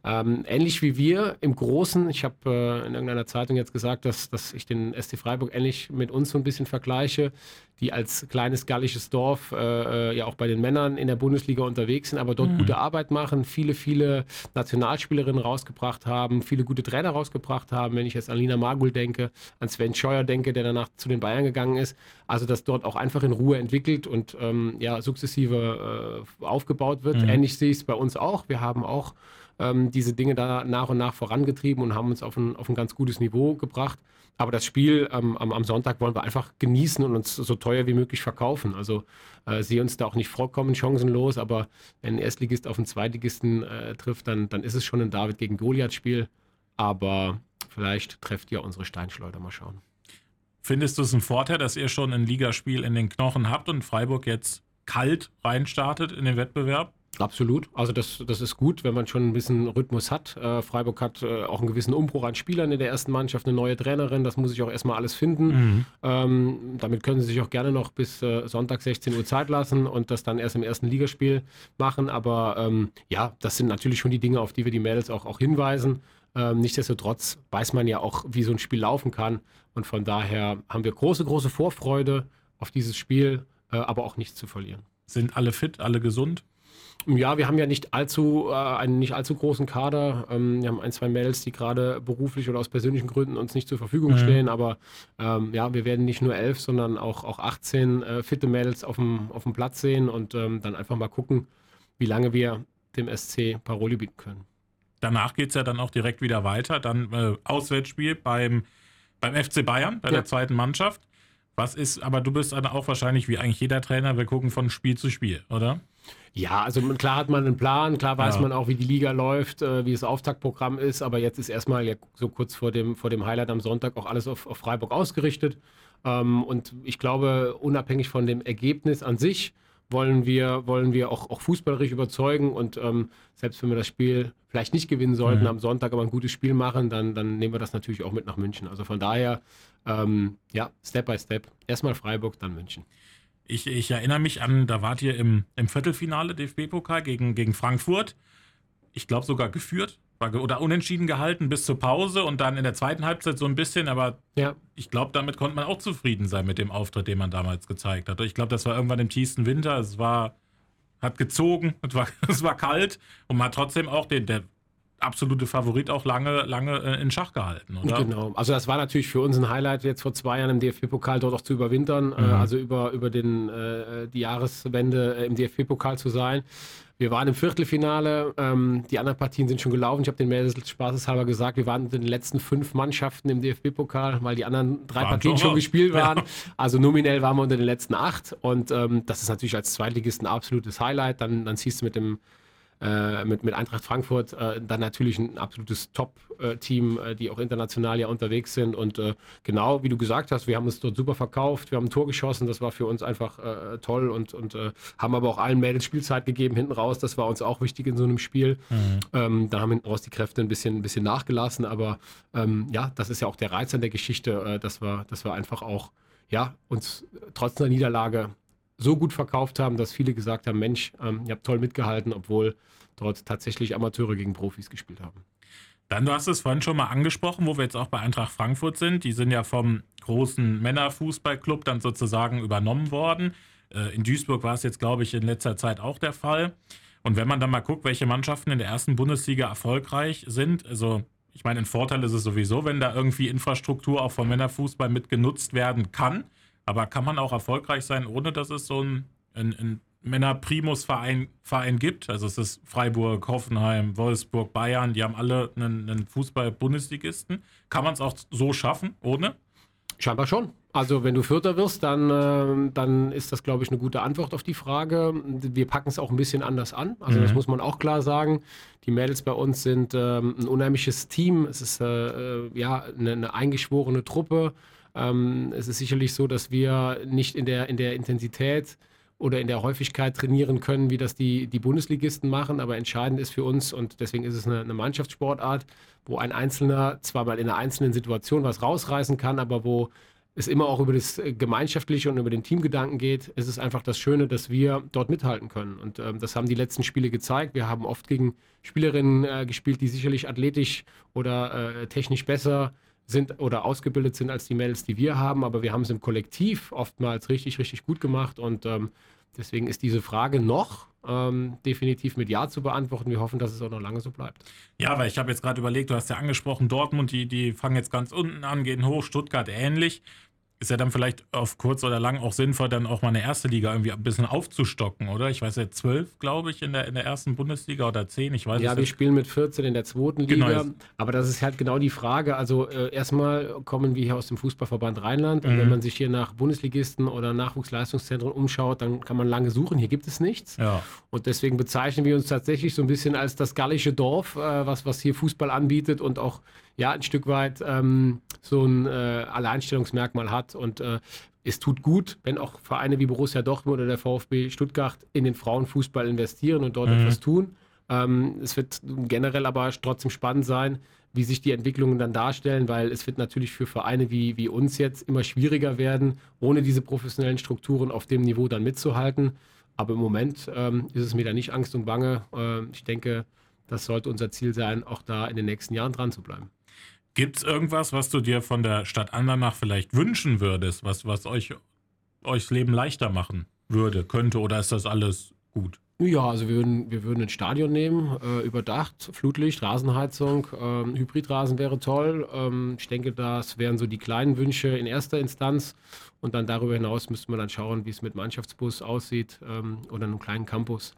Ähm, ähnlich wie wir im Großen, ich habe äh, in irgendeiner Zeitung jetzt gesagt, dass, dass ich den SC Freiburg ähnlich mit uns so ein bisschen vergleiche, die als kleines gallisches Dorf äh, äh, ja auch bei den Männern in der Bundesliga unterwegs sind, aber dort mhm. gute Arbeit machen, viele, viele Nationalspielerinnen rausgebracht haben, viele gute Trainer rausgebracht haben. Wenn ich jetzt an Lina Magul denke, an Sven Scheuer denke, der danach zu den Bayern gegangen ist. Also, dass dort auch einfach in Ruhe entwickelt und ähm, ja, sukzessive äh, aufgebaut wird. Mhm. Ähnlich sehe ich es bei uns auch. Wir haben auch ähm, diese Dinge da nach und nach vorangetrieben und haben uns auf ein, auf ein ganz gutes Niveau gebracht. Aber das Spiel ähm, am, am, Sonntag wollen wir einfach genießen und uns so teuer wie möglich verkaufen. Also äh, sehe uns da auch nicht vollkommen chancenlos, aber wenn ein Erstligist auf einen Zweitligisten äh, trifft, dann, dann ist es schon ein David gegen Goliath-Spiel. Aber vielleicht trefft ihr unsere Steinschleuder. Mal schauen. Findest du es ein Vorteil, dass ihr schon ein Ligaspiel in den Knochen habt und Freiburg jetzt kalt reinstartet in den Wettbewerb? Absolut. Also das, das ist gut, wenn man schon ein bisschen Rhythmus hat. Äh, Freiburg hat äh, auch einen gewissen Umbruch an Spielern in der ersten Mannschaft, eine neue Trainerin, das muss ich auch erstmal alles finden. Mhm. Ähm, damit können sie sich auch gerne noch bis äh, Sonntag 16 Uhr Zeit lassen und das dann erst im ersten Ligaspiel machen. Aber ähm, ja, das sind natürlich schon die Dinge, auf die wir die Mädels auch, auch hinweisen. Ähm, nichtsdestotrotz weiß man ja auch, wie so ein Spiel laufen kann. Und von daher haben wir große, große Vorfreude auf dieses Spiel, äh, aber auch nichts zu verlieren. Sind alle fit, alle gesund? Ja, wir haben ja nicht allzu, äh, einen nicht allzu großen Kader. Ähm, wir haben ein, zwei Mails, die gerade beruflich oder aus persönlichen Gründen uns nicht zur Verfügung mhm. stehen. Aber ähm, ja, wir werden nicht nur elf, sondern auch, auch 18 äh, fitte Mails auf dem, auf dem Platz sehen und ähm, dann einfach mal gucken, wie lange wir dem SC Paroli bieten können. Danach geht es ja dann auch direkt wieder weiter. Dann äh, Auswärtsspiel beim, beim FC Bayern, bei ja. der zweiten Mannschaft. Was ist, aber du bist dann auch wahrscheinlich wie eigentlich jeder Trainer, wir gucken von Spiel zu Spiel, oder? Ja, also klar hat man einen Plan, klar weiß Ja. man auch, wie die Liga läuft, äh, wie das Auftaktprogramm ist, aber jetzt ist erstmal so kurz vor dem, vor dem Highlight am Sonntag auch alles auf, auf Freiburg ausgerichtet. Ähm, und ich glaube, unabhängig von dem Ergebnis an sich, wollen wir, wollen wir auch, auch fußballerisch überzeugen und ähm, selbst wenn wir das Spiel vielleicht nicht gewinnen sollten Mhm. am Sonntag, aber ein gutes Spiel machen, dann, dann nehmen wir das natürlich auch mit nach München. Also von daher, ähm, ja, Step by Step. Erstmal Freiburg, dann München. Ich, ich erinnere mich an, da wart ihr im, im Viertelfinale DFB-Pokal gegen, gegen Frankfurt. Ich glaube sogar geführt oder unentschieden gehalten bis zur Pause und dann in der zweiten Halbzeit so ein bisschen, aber Ja, ich glaube, damit konnte man auch zufrieden sein mit dem Auftritt, den man damals gezeigt hat. Ich glaube, das war irgendwann im tiefsten Winter. Es war, hat gezogen, es war, es war kalt und man hat trotzdem auch den, der absolute Favorit auch lange, lange äh, in Schach gehalten, oder? Genau. Also das war natürlich für uns ein Highlight, jetzt vor zwei Jahren im DFB-Pokal dort auch zu überwintern, äh, Mhm. also über, über den, äh, die Jahreswende im DFB-Pokal zu sein. Wir waren im Viertelfinale, ähm, die anderen Partien sind schon gelaufen. Ich habe den Mädels spaßeshalber gesagt, wir waren unter den letzten fünf Mannschaften im DFB-Pokal, weil die anderen drei Waren Partien schon gespielt Ja. waren. Also nominell waren wir unter den letzten acht und ähm, das ist natürlich als Zweitligist ein absolutes Highlight. Dann, dann siehst du mit dem äh, mit, mit Eintracht Frankfurt äh, dann natürlich ein absolutes Top-Team, äh, die auch international ja unterwegs sind. Und äh, genau, wie du gesagt hast, wir haben uns dort super verkauft, wir haben ein Tor geschossen, das war für uns einfach äh, toll und, und äh, haben aber auch allen Mädels Spielzeit gegeben hinten raus. Das war uns auch wichtig in so einem Spiel. Ähm, da haben hinten raus die Kräfte ein bisschen, ein bisschen nachgelassen, aber ähm, ja, das ist ja auch der Reiz an der Geschichte, äh, dass, wir, dass wir einfach auch ja, uns trotz einer Niederlage so gut verkauft haben, dass viele gesagt haben, Mensch, ähm, ihr habt toll mitgehalten, obwohl dort tatsächlich Amateure gegen Profis gespielt haben. Dann, du hast es vorhin schon mal angesprochen, wo wir jetzt auch bei Eintracht Frankfurt sind. Die sind ja vom großen Männerfußballclub dann sozusagen übernommen worden. Äh, In Duisburg war es jetzt, glaube ich, in letzter Zeit auch der Fall. Und wenn man dann mal guckt, welche Mannschaften in der ersten Bundesliga erfolgreich sind, also ich meine, ein Vorteil ist es sowieso, wenn da irgendwie Infrastruktur auch vom Männerfußball mit genutzt werden kann. Aber kann man auch erfolgreich sein, ohne dass es so ein, ein, ein Männer-Primus-Verein Verein gibt? Also es ist Freiburg, Hoffenheim, Wolfsburg, Bayern, die haben alle einen, einen Fußball-Bundesligisten. Kann man es auch so schaffen, ohne? Scheinbar schon. Also wenn du Vierter wirst, dann, ähm, dann ist das, glaube ich, eine gute Antwort auf die Frage. Wir packen es auch ein bisschen anders an. Also das Mhm. muss man auch klar sagen. Die Mädels bei uns sind ähm, ein unheimliches Team. Es ist äh, äh, ja eine, eine eingeschworene Truppe. Ähm, es ist sicherlich so, dass wir nicht in der, in der Intensität oder in der Häufigkeit trainieren können, wie das die, die Bundesligisten machen. Aber entscheidend ist für uns, und deswegen ist es eine, eine Mannschaftssportart, wo ein Einzelner zwar mal in einer einzelnen Situation was rausreißen kann, aber wo es immer auch über das äh, Gemeinschaftliche und über den Teamgedanken geht, ist es einfach das Schöne, dass wir dort mithalten können. Und ähm, das haben die letzten Spiele gezeigt. Wir haben oft gegen Spielerinnen äh, gespielt, die sicherlich athletisch oder äh, technisch besser sind oder ausgebildet sind als die Mädels, die wir haben, aber wir haben es im Kollektiv oftmals richtig, richtig gut gemacht und ähm, deswegen ist diese Frage noch ähm, definitiv mit Ja zu beantworten. Wir hoffen, dass es auch noch lange so bleibt. Ja, weil ich habe jetzt gerade überlegt, du hast ja angesprochen, Dortmund, die, die fangen jetzt ganz unten an, gehen hoch, Stuttgart ähnlich. Ist ja dann vielleicht auf kurz oder lang auch sinnvoll, dann auch mal eine erste Liga irgendwie ein bisschen aufzustocken, oder? Ich weiß ja, zwölf, glaube ich, in der, in der ersten Bundesliga oder zehn, ich weiß Ja, es wir spielen mit 14 in der zweiten Genau. Liga. Aber das ist halt genau die Frage. Also äh, erstmal kommen wir hier aus dem Fußballverband Rheinland und Mhm. wenn man sich hier nach Bundesligisten oder Nachwuchsleistungszentren umschaut, dann kann man lange suchen. Hier gibt es nichts. Ja. Und deswegen bezeichnen wir uns tatsächlich so ein bisschen als das gallische Dorf, äh, was, was hier Fußball anbietet und auch ja ein Stück weit ähm, so ein äh, Alleinstellungsmerkmal hat. Und äh, es tut gut, wenn auch Vereine wie Borussia Dortmund oder der VfB Stuttgart in den Frauenfußball investieren und dort Mhm. etwas tun. Ähm, es wird generell aber trotzdem spannend sein, wie sich die Entwicklungen dann darstellen, weil es wird natürlich für Vereine wie, wie uns jetzt immer schwieriger werden, ohne diese professionellen Strukturen auf dem Niveau dann mitzuhalten. Aber im Moment ähm, ist es mir da nicht Angst und Bange. Ähm, ich denke, das sollte unser Ziel sein, auch da in den nächsten Jahren dran zu bleiben. Gibt es irgendwas, was du dir von der Stadt Andernach vielleicht wünschen würdest, was, was euch, euch Leben leichter machen würde, könnte, oder ist das alles gut? Ja, also wir würden, wir würden ein Stadion nehmen, äh, überdacht, Flutlicht, Rasenheizung, ähm, Hybridrasen wäre toll. Ähm, ich denke, das wären so die kleinen Wünsche in erster Instanz. Und dann darüber hinaus müsste man dann schauen, wie es mit Mannschaftsbus aussieht ähm, oder einem kleinen Campus.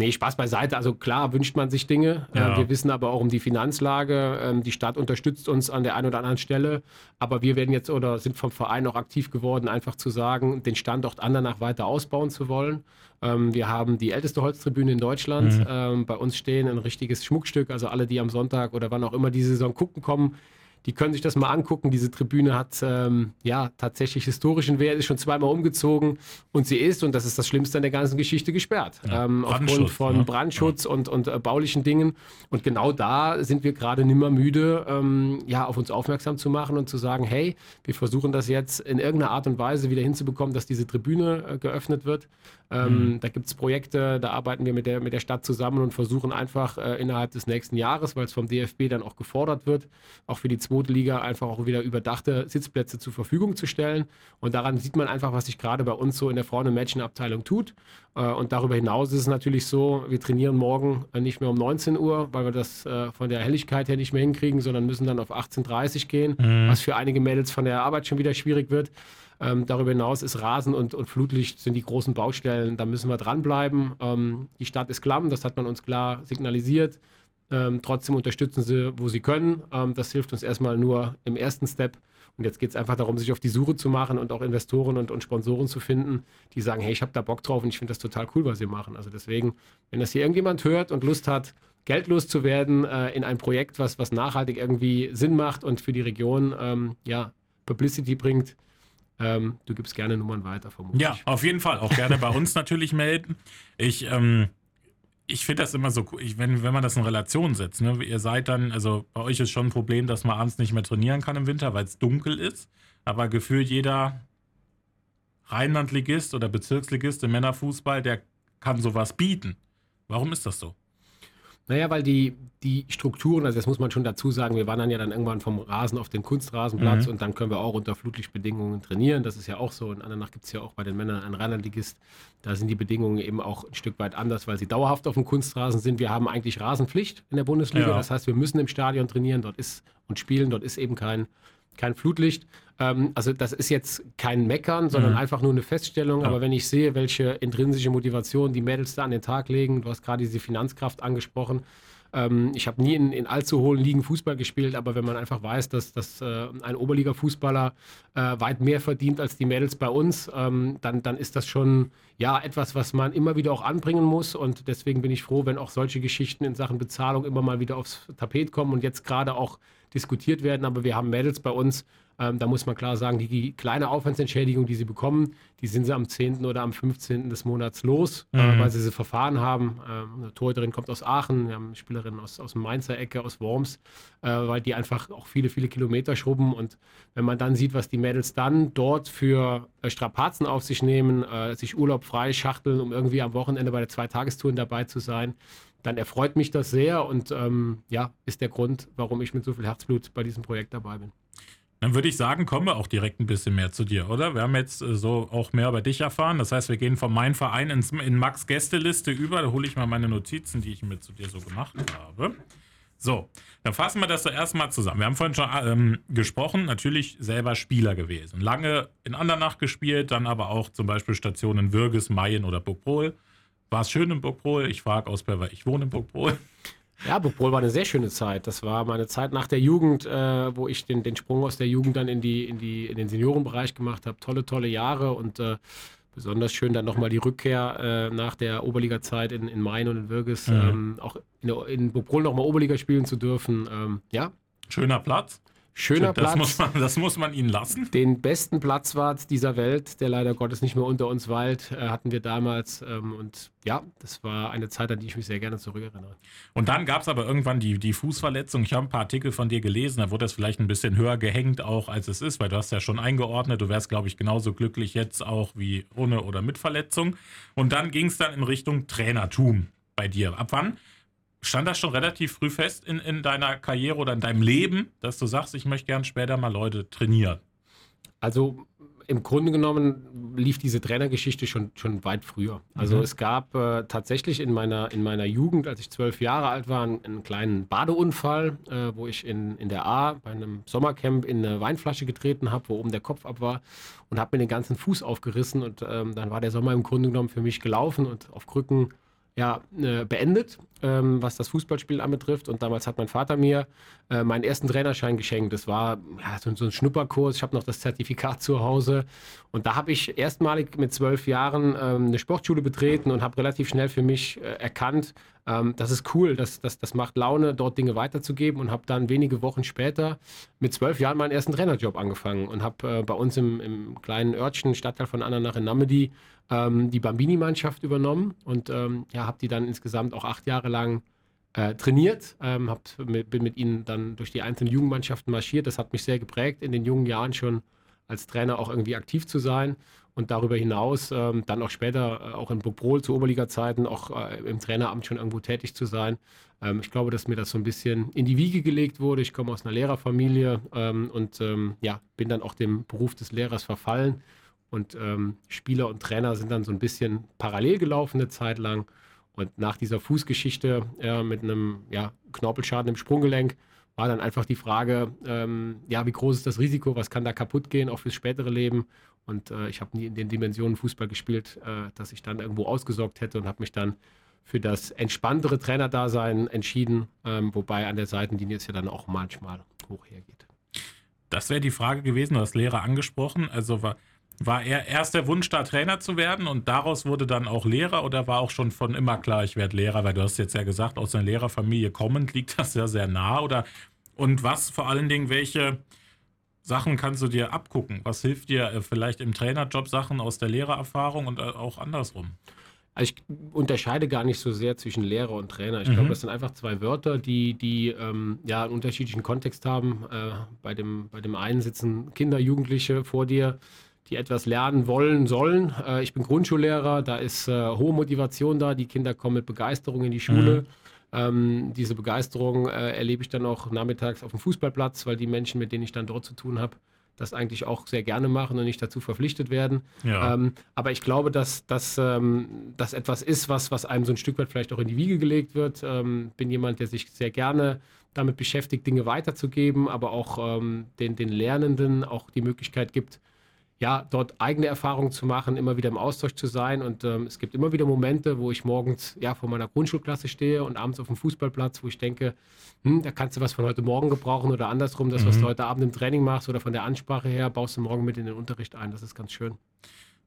Nee, Spaß beiseite. Also klar wünscht man sich Dinge. Ja. Äh, wir wissen aber auch um die Finanzlage. Ähm, die Stadt unterstützt uns an der einen oder anderen Stelle. Aber wir werden jetzt oder sind vom Verein auch aktiv geworden, einfach zu sagen, den Standort Andernach weiter ausbauen zu wollen. Ähm, wir haben die älteste Holztribüne in Deutschland. Mhm. Ähm, bei uns stehen ein richtiges Schmuckstück. Also alle, die am Sonntag oder wann auch immer die Saison gucken kommen, die können sich das mal angucken. Diese Tribüne hat ähm, ja tatsächlich historischen Wert, ist schon zweimal umgezogen und sie ist, und das ist das Schlimmste an der ganzen Geschichte, gesperrt. Ja, ähm, aufgrund von ja. Brandschutz ja. und, und äh, baulichen Dingen. Und genau da sind wir gerade nimmer müde, ähm, ja, auf uns aufmerksam zu machen und zu sagen, hey, wir versuchen das jetzt in irgendeiner Art und Weise wieder hinzubekommen, dass diese Tribüne äh, geöffnet wird. Ähm, mhm. Da gibt es Projekte, da arbeiten wir mit der, mit der Stadt zusammen und versuchen einfach äh, innerhalb des nächsten Jahres, weil es vom DFB dann auch gefordert wird, auch für die zweite Liga einfach auch wieder überdachte Sitzplätze zur Verfügung zu stellen. Und daran sieht man einfach, was sich gerade bei uns so in der Frauen-Mädchen-Abteilung tut. Äh, und darüber hinaus ist es natürlich so, wir trainieren morgen äh, nicht mehr um 19 Uhr, weil wir das äh, von der Helligkeit her nicht mehr hinkriegen, sondern müssen dann auf 18.30 Uhr gehen, mhm. was für einige Mädels von der Arbeit schon wieder schwierig wird. Ähm, darüber hinaus ist Rasen und, und, Flutlicht sind die großen Baustellen. Da müssen wir dranbleiben. Ähm, die Stadt ist klamm, das hat man uns klar signalisiert. Ähm, trotzdem unterstützen sie, wo sie können. Ähm, das hilft uns erstmal nur im ersten Step. Und jetzt geht es einfach darum, sich auf die Suche zu machen und auch Investoren und, und Sponsoren zu finden, die sagen, hey, ich habe da Bock drauf und ich finde das total cool, was sie machen. Also deswegen, wenn das hier irgendjemand hört und Lust hat, geldlos zu werden äh, in ein Projekt, was, was nachhaltig irgendwie Sinn macht und für die Region ähm, ja, Publicity bringt, ähm, du gibst gerne Nummern weiter, vermutlich. Ja, auf jeden Fall. Auch gerne bei uns natürlich melden. Ich, ähm, ich finde das immer so cool, ich, wenn, wenn man das in Relation setzt. Ne? Ihr seid dann, also bei euch ist schon ein Problem, dass man abends nicht mehr trainieren kann im Winter, weil es dunkel ist. Aber gefühlt jeder Rheinlandligist oder Bezirksligist im Männerfußball, der kann sowas bieten. Warum ist das so? Naja, weil die, die Strukturen, also das muss man schon dazu sagen, wir wandern ja dann irgendwann vom Rasen auf den Kunstrasenplatz mhm. und dann können wir auch unter Flutlichtbedingungen trainieren. Das ist ja auch so. In Andernach gibt es ja auch bei den Männern einen Rheinlandligist. Da sind die Bedingungen eben auch ein Stück weit anders, weil sie dauerhaft auf dem Kunstrasen sind. Wir haben eigentlich Rasenpflicht in der Bundesliga. Ja. Das heißt, wir müssen im Stadion trainieren dort ist und spielen. Dort ist eben kein kein Flutlicht. Ähm, also das ist jetzt kein Meckern, sondern mhm. einfach nur eine Feststellung. Ja. Aber wenn ich sehe, welche intrinsische Motivation die Mädels da an den Tag legen, du hast gerade diese Finanzkraft angesprochen. Ähm, ich habe nie in, in, allzu hohen Ligen Fußball gespielt, aber wenn man einfach weiß, dass, dass äh, ein Oberliga-Fußballer äh, weit mehr verdient als die Mädels bei uns, ähm, dann, dann ist das schon ja etwas, was man immer wieder auch anbringen muss. Und deswegen bin ich froh, wenn auch solche Geschichten in Sachen Bezahlung immer mal wieder aufs Tapet kommen und jetzt gerade auch diskutiert werden. Aber wir haben Mädels bei uns, ähm, da muss man klar sagen, die, die, kleine Aufwandsentschädigung, die sie bekommen, die sind sie am 10. oder am 15. des Monats los, äh, mhm. äh, weil sie sie verfahren haben. Ähm, eine Torhüterin kommt aus Aachen, wir haben eine Spielerin aus, aus Mainzer Ecke, aus Worms, äh, weil die einfach auch viele, viele Kilometer schrubben. Und wenn man dann sieht, was die Mädels dann dort für äh, Strapazen auf sich nehmen, äh, sich Urlaub frei schachteln, um irgendwie am Wochenende bei der Zweitagestouren dabei zu sein, dann erfreut mich das sehr und ähm, ja, ist der Grund, warum ich mit so viel Herzblut bei diesem Projekt dabei bin. Dann würde ich sagen, kommen wir auch direkt ein bisschen mehr zu dir, oder? Wir haben jetzt äh, so auch mehr über dich erfahren. Das heißt, wir gehen von meinem Verein ins, in Max Gästeliste über. Da hole ich mal meine Notizen, die ich mit zu dir so gemacht habe. So, dann fassen wir das so erstmal zusammen. Wir haben vorhin schon ähm, gesprochen, natürlich selber Spieler gewesen. Lange in Andernach gespielt, dann aber auch zum Beispiel Stationen Würges, Mayen oder Burgpol. War es schön in Burgpol? Ich frage aus, weil ich wohne in Burgpol. Ja, Burgpol war eine sehr schöne Zeit. Das war meine Zeit nach der Jugend, äh, wo ich den, den Sprung aus der Jugend dann in, die, in, die, in den Seniorenbereich gemacht habe. Tolle, tolle Jahre und äh, besonders schön dann nochmal die Rückkehr äh, nach der Oberliga-Zeit in, in Main und in Würges, mhm. ähm, auch in, in Burgpol nochmal Oberliga spielen zu dürfen. Ähm, ja. Schöner Platz. Schöner das Platz. Muss man, das muss man ihnen lassen. Den besten Platzwart dieser Welt, der leider Gottes nicht mehr unter uns weilt, äh, hatten wir damals. Ähm, und ja, das war eine Zeit, an die ich mich sehr gerne zurückerinnere. Und dann gab es aber irgendwann die, die Fußverletzung. Ich habe ein paar Artikel von dir gelesen, da wurde das vielleicht ein bisschen höher gehängt, auch als es ist, weil du hast ja schon eingeordnet, du wärst, glaube ich, genauso glücklich jetzt auch wie ohne oder mit Verletzung. Und dann ging es dann in Richtung Trainertum bei dir. Ab wann? Stand das schon relativ früh fest in, in deiner Karriere oder in deinem Leben, dass du sagst, ich möchte gern später mal Leute trainieren? Also im Grunde genommen lief diese Trainergeschichte schon, schon weit früher. Also mhm. es gab äh, tatsächlich in meiner, in meiner Jugend, als ich zwölf Jahre alt war, einen, einen kleinen Badeunfall, äh, wo ich in, in der A bei einem Sommercamp in eine Weinflasche getreten habe, wo oben der Kopf ab war und habe mir den ganzen Fuß aufgerissen und ähm, dann war der Sommer im Grunde genommen für mich gelaufen und auf Krücken ja, äh, beendet, ähm, was das Fußballspiel anbetrifft. Und damals hat mein Vater mir äh, meinen ersten Trainerschein geschenkt. Das war ja, so, so ein Schnupperkurs. Ich habe noch das Zertifikat zu Hause. Und da habe ich erstmalig mit zwölf Jahren ähm, eine Sportschule betreten und habe relativ schnell für mich äh, erkannt, ähm, das ist cool, das, das, das macht Laune, dort Dinge weiterzugeben und habe dann wenige Wochen später mit zwölf Jahren meinen ersten Trainerjob angefangen und habe äh, bei uns im, im kleinen Örtchen, Stadtteil von Annanach in Namedi, ähm, die Bambini-Mannschaft übernommen und ähm, ja, habe die dann insgesamt auch acht Jahre lang äh, trainiert, ähm, hab, mit, bin mit ihnen dann durch die einzelnen Jugendmannschaften marschiert. Das hat mich sehr geprägt, in den jungen Jahren schon als Trainer auch irgendwie aktiv zu sein und darüber hinaus ähm, dann auch später, äh, auch in Bobrol zu Oberliga-Zeiten, auch äh, im Traineramt schon irgendwo tätig zu sein. Ähm, ich glaube, dass mir das so ein bisschen in die Wiege gelegt wurde. Ich komme aus einer Lehrerfamilie ähm, und ähm, ja, bin dann auch dem Beruf des Lehrers verfallen. Und ähm, Spieler und Trainer sind dann so ein bisschen parallel gelaufen eine Zeit lang. Und nach dieser Fußgeschichte äh, mit einem ja, Knorpelschaden im Sprunggelenk war dann einfach die Frage, ähm, ja, wie groß ist das Risiko, was kann da kaputt gehen, auch fürs spätere Leben. Und äh, ich habe nie in den Dimensionen Fußball gespielt, äh, dass ich dann irgendwo ausgesorgt hätte und habe mich dann für das entspanntere Trainerdasein entschieden, ähm, wobei an der Seitenlinie es ja dann auch manchmal hoch hergeht. Das wäre die Frage gewesen, du hast Lehrer angesprochen. Also war, war er erst der Wunsch da, Trainer zu werden und daraus wurde dann auch Lehrer oder war auch schon von immer klar, ich werde Lehrer? Weil du hast jetzt ja gesagt, aus einer Lehrerfamilie kommend liegt das ja sehr nah. Oder und was vor allen Dingen, welche Sachen kannst du dir abgucken? Was hilft dir äh, vielleicht im Trainerjob Sachen aus der Lehrererfahrung und äh, auch andersrum? Also ich unterscheide gar nicht so sehr zwischen Lehrer und Trainer. Ich mhm. glaube, das sind einfach zwei Wörter, die, die ähm, ja einen unterschiedlichen Kontext haben. Äh, bei, dem, bei dem einen sitzen Kinder, Jugendliche vor dir, die etwas lernen wollen, sollen. Äh, ich bin Grundschullehrer, da ist äh, hohe Motivation da, die Kinder kommen mit Begeisterung in die Schule. Mhm. Ähm, diese Begeisterung äh, erlebe ich dann auch nachmittags auf dem Fußballplatz, weil die Menschen, mit denen ich dann dort zu tun habe, das eigentlich auch sehr gerne machen und nicht dazu verpflichtet werden. Ja. Ähm, aber ich glaube, dass das ähm, etwas ist, was, was einem so ein Stück weit vielleicht auch in die Wiege gelegt wird. Ähm, bin jemand, der sich sehr gerne damit beschäftigt, Dinge weiterzugeben, aber auch ähm, den, den Lernenden auch die Möglichkeit gibt, ja, dort eigene Erfahrungen zu machen, immer wieder im Austausch zu sein. Und ähm, es gibt immer wieder Momente, wo ich morgens ja vor meiner Grundschulklasse stehe und abends auf dem Fußballplatz, wo ich denke, hm, da kannst du was von heute Morgen gebrauchen oder andersrum, das, was mhm. du heute Abend im Training machst oder von der Ansprache her, baust du morgen mit in den Unterricht ein. Das ist ganz schön.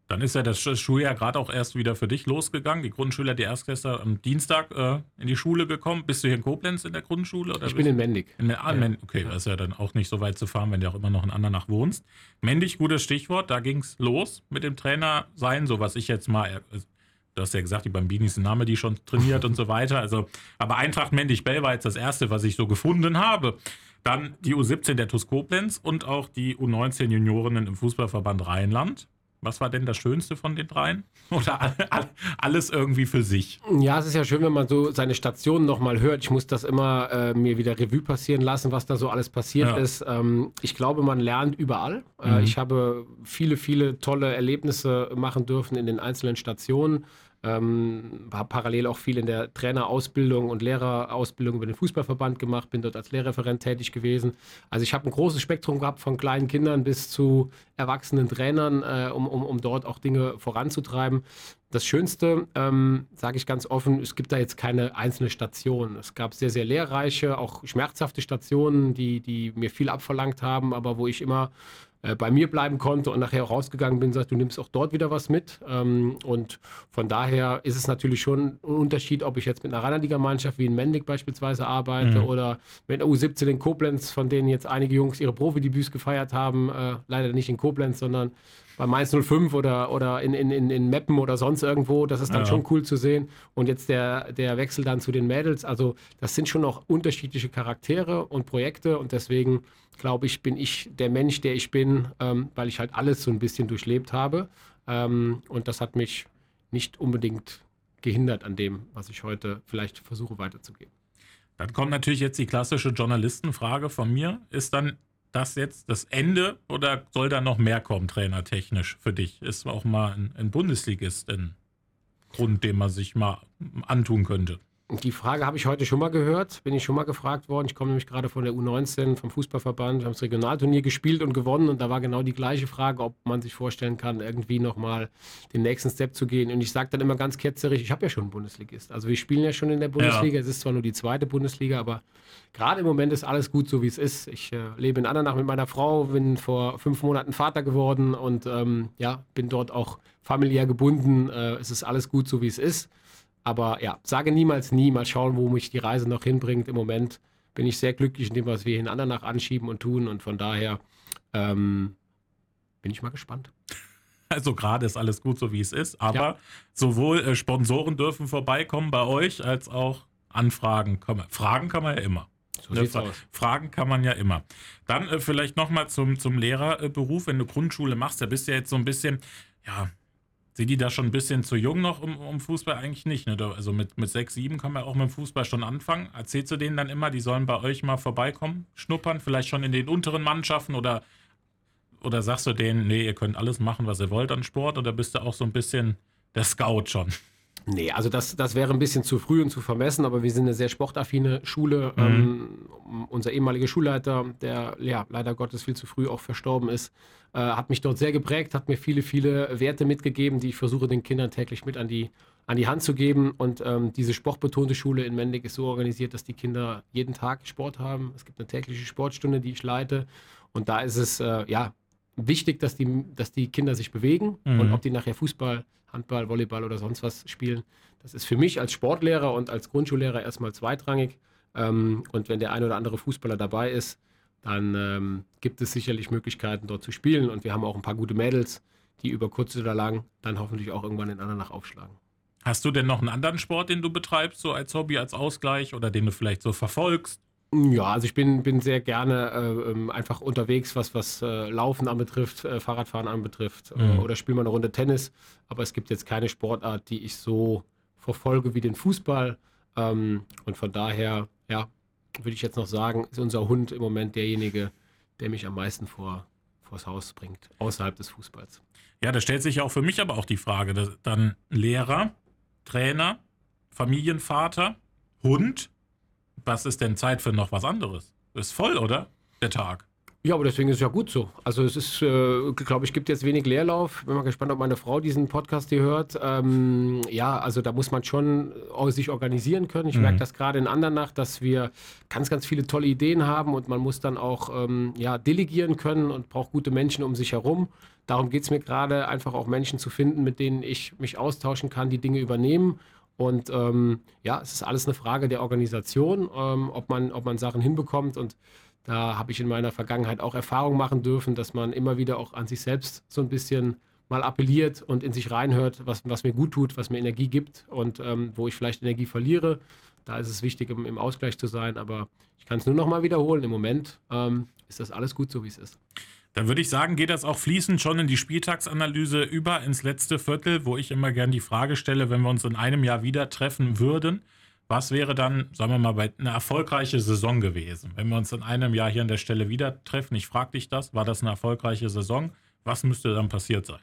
Dann ist ja das Schuljahr gerade auch erst wieder für dich losgegangen. Die Grundschüler, die Erstklässler am Dienstag äh, in die Schule gekommen. Bist du hier in Koblenz in der Grundschule? Oder ich bin in Mendig. In der, ah, ja. Okay, das ist ja dann auch nicht so weit zu fahren, wenn du auch immer noch in Andernach wohnst. Mendig, gutes Stichwort. Da ging es los mit dem Trainer sein, so was ich jetzt mal. Äh, du hast ja gesagt, die Bambini ist ein Name, die schon trainiert und so weiter. Also, aber Eintracht Mendig-Bell war jetzt das erste, was ich so gefunden habe. Dann die U17 der TuS Koblenz und auch die U19 Juniorinnen im Fußballverband Rheinland. Was war denn das Schönste von den dreien? Oder alles irgendwie für sich? Ja, es ist ja schön, wenn man so seine Stationen nochmal hört. Ich muss das immer äh, mir wieder Revue passieren lassen, was da so alles passiert ja. ist. Ähm, ich glaube, man lernt überall. Äh, mhm. ich habe viele, viele tolle Erlebnisse machen dürfen in den einzelnen Stationen. Ähm, habe parallel auch viel in der Trainerausbildung und Lehrerausbildung über den Fußballverband gemacht, bin dort als Lehrreferent tätig gewesen. Also ich habe ein großes Spektrum gehabt von kleinen Kindern bis zu erwachsenen Trainern, äh, um, um, um dort auch Dinge voranzutreiben. Das Schönste, ähm, sage ich ganz offen, es gibt da jetzt keine einzelne Station. Es gab sehr, sehr lehrreiche, auch schmerzhafte Stationen, die, die mir viel abverlangt haben, aber wo ich immer äh, bei mir bleiben konnte und nachher rausgegangen bin, sagt, du nimmst auch dort wieder was mit. Ähm, und von daher ist es natürlich schon ein Unterschied, ob ich jetzt mit einer Rheinland-Liga-Mannschaft wie in Mendig beispielsweise arbeite mhm. oder mit der U17 in Koblenz, von denen jetzt einige Jungs ihre Profidebüts gefeiert haben. Äh, leider nicht in Koblenz, sondern bei Mainz 05 oder, oder in, in, in, in Meppen oder sonst irgendwo. Das ist dann ja. schon cool zu sehen. Und jetzt der, der Wechsel dann zu den Mädels. Also, das sind schon noch unterschiedliche Charaktere und Projekte. Und deswegen glaube ich, bin ich der Mensch, der ich bin, ähm, weil ich halt alles so ein bisschen durchlebt habe. Ähm, und das hat mich nicht unbedingt gehindert an dem, was ich heute vielleicht versuche weiterzugeben. Dann kommt natürlich jetzt die klassische Journalistenfrage von mir. Ist dann das jetzt das Ende oder soll da noch mehr kommen, trainertechnisch für dich? Ist auch mal ein, ein Bundesligist ein Grund, den man sich mal antun könnte? Die Frage habe ich heute schon mal gehört, bin ich schon mal gefragt worden. Ich komme nämlich gerade von der U19 vom Fußballverband, wir haben das Regionalturnier gespielt und gewonnen und da war genau die gleiche Frage, ob man sich vorstellen kann, irgendwie nochmal den nächsten Step zu gehen. Und ich sage dann immer ganz ketzerig, ich habe ja schon einen Bundesligist. Also wir spielen ja schon in der Bundesliga, ja. es ist zwar nur die zweite Bundesliga, aber gerade im Moment ist alles gut so, wie es ist. Ich äh, lebe in Andernach mit meiner Frau, bin vor fünf Monaten Vater geworden und ähm, ja, bin dort auch familiär gebunden. Äh, es ist alles gut so, wie es ist. Aber ja, sage niemals nie, mal schauen, wo mich die Reise noch hinbringt. Im Moment bin ich sehr glücklich in dem, was wir in Andernach anschieben und tun. Und von daher ähm, bin ich mal gespannt. Also gerade ist alles gut, so wie es ist. Aber ja. sowohl äh, Sponsoren dürfen vorbeikommen bei euch, als auch Anfragen. Fragen kann man ja immer. So ne, Fra Fragen kann man ja immer. Dann äh, vielleicht nochmal zum, zum Lehrerberuf. Wenn du Grundschule machst, da bist du ja jetzt so ein bisschen, ja, sind die da schon ein bisschen zu jung noch um, um Fußball? Eigentlich nicht. Ne? Also mit, mit sechs, sieben kann man auch mit dem Fußball schon anfangen. Erzählst du denen dann immer, die sollen bei euch mal vorbeikommen, schnuppern, vielleicht schon in den unteren Mannschaften oder, oder sagst du denen, nee, ihr könnt alles machen, was ihr wollt an Sport oder bist du auch so ein bisschen der Scout schon? Nee, also das, das wäre ein bisschen zu früh und zu vermessen, aber wir sind eine sehr sportaffine Schule. Mhm. Ähm, unser ehemaliger Schulleiter, der ja leider Gottes viel zu früh auch verstorben ist, äh, hat mich dort sehr geprägt, hat mir viele, viele Werte mitgegeben, die ich versuche den Kindern täglich mit an die, an die Hand zu geben. Und ähm, diese sportbetonte Schule in Mendig ist so organisiert, dass die Kinder jeden Tag Sport haben. Es gibt eine tägliche Sportstunde, die ich leite. Und da ist es äh, ja wichtig, dass die, dass die Kinder sich bewegen mhm. und ob die nachher Fußball, Handball, Volleyball oder sonst was spielen, das ist für mich als Sportlehrer und als Grundschullehrer erstmal zweitrangig. Ähm, und wenn der ein oder andere Fußballer dabei ist, dann ähm, gibt es sicherlich Möglichkeiten, dort zu spielen. Und wir haben auch ein paar gute Mädels, die über kurz oder lang dann hoffentlich auch irgendwann in Andernach aufschlagen. Hast du denn noch einen anderen Sport, den du betreibst, so als Hobby, als Ausgleich oder den du vielleicht so verfolgst? Ja, also ich bin, bin sehr gerne äh, ähm, einfach unterwegs, was, was äh, Laufen anbetrifft, äh, Fahrradfahren anbetrifft äh, mhm. oder spiele mal eine Runde Tennis. Aber es gibt jetzt keine Sportart, die ich so verfolge wie den Fußball. Ähm, und von daher, ja, würde ich jetzt noch sagen, ist unser Hund im Moment derjenige, der mich am meisten vor, vors Haus bringt, außerhalb des Fußballs. Ja, da stellt sich auch für mich aber auch die Frage, dass dann Lehrer, Trainer, Familienvater, Hund was ist denn Zeit für noch was anderes? Ist voll, oder? Der Tag. Ja, aber deswegen ist es ja gut so. Also es ist, äh, glaube ich, gibt jetzt wenig Leerlauf. Bin mal gespannt, ob meine Frau diesen Podcast hier hört. Ähm, ja, also da muss man schon sich organisieren können. Ich mhm. merke das gerade in Andernach, dass wir ganz, ganz viele tolle Ideen haben und man muss dann auch ähm, ja, delegieren können und braucht gute Menschen um sich herum. Darum geht es mir gerade, einfach auch Menschen zu finden, mit denen ich mich austauschen kann, die Dinge übernehmen und ähm, ja, es ist alles eine Frage der Organisation, ähm, ob, man, ob man Sachen hinbekommt. Und da habe ich in meiner Vergangenheit auch Erfahrung machen dürfen, dass man immer wieder auch an sich selbst so ein bisschen mal appelliert und in sich reinhört, was, was mir gut tut, was mir Energie gibt und ähm, wo ich vielleicht Energie verliere. Da ist es wichtig, im, im Ausgleich zu sein. Aber ich kann es nur noch mal wiederholen. Im Moment ähm, ist das alles gut, so wie es ist. Dann würde ich sagen, geht das auch fließend schon in die Spieltagsanalyse über ins letzte Viertel, wo ich immer gern die Frage stelle, wenn wir uns in einem Jahr wieder treffen würden, was wäre dann, sagen wir mal, eine erfolgreiche Saison gewesen? Wenn wir uns in einem Jahr hier an der Stelle wieder treffen, ich frage dich das, war das eine erfolgreiche Saison? Was müsste dann passiert sein?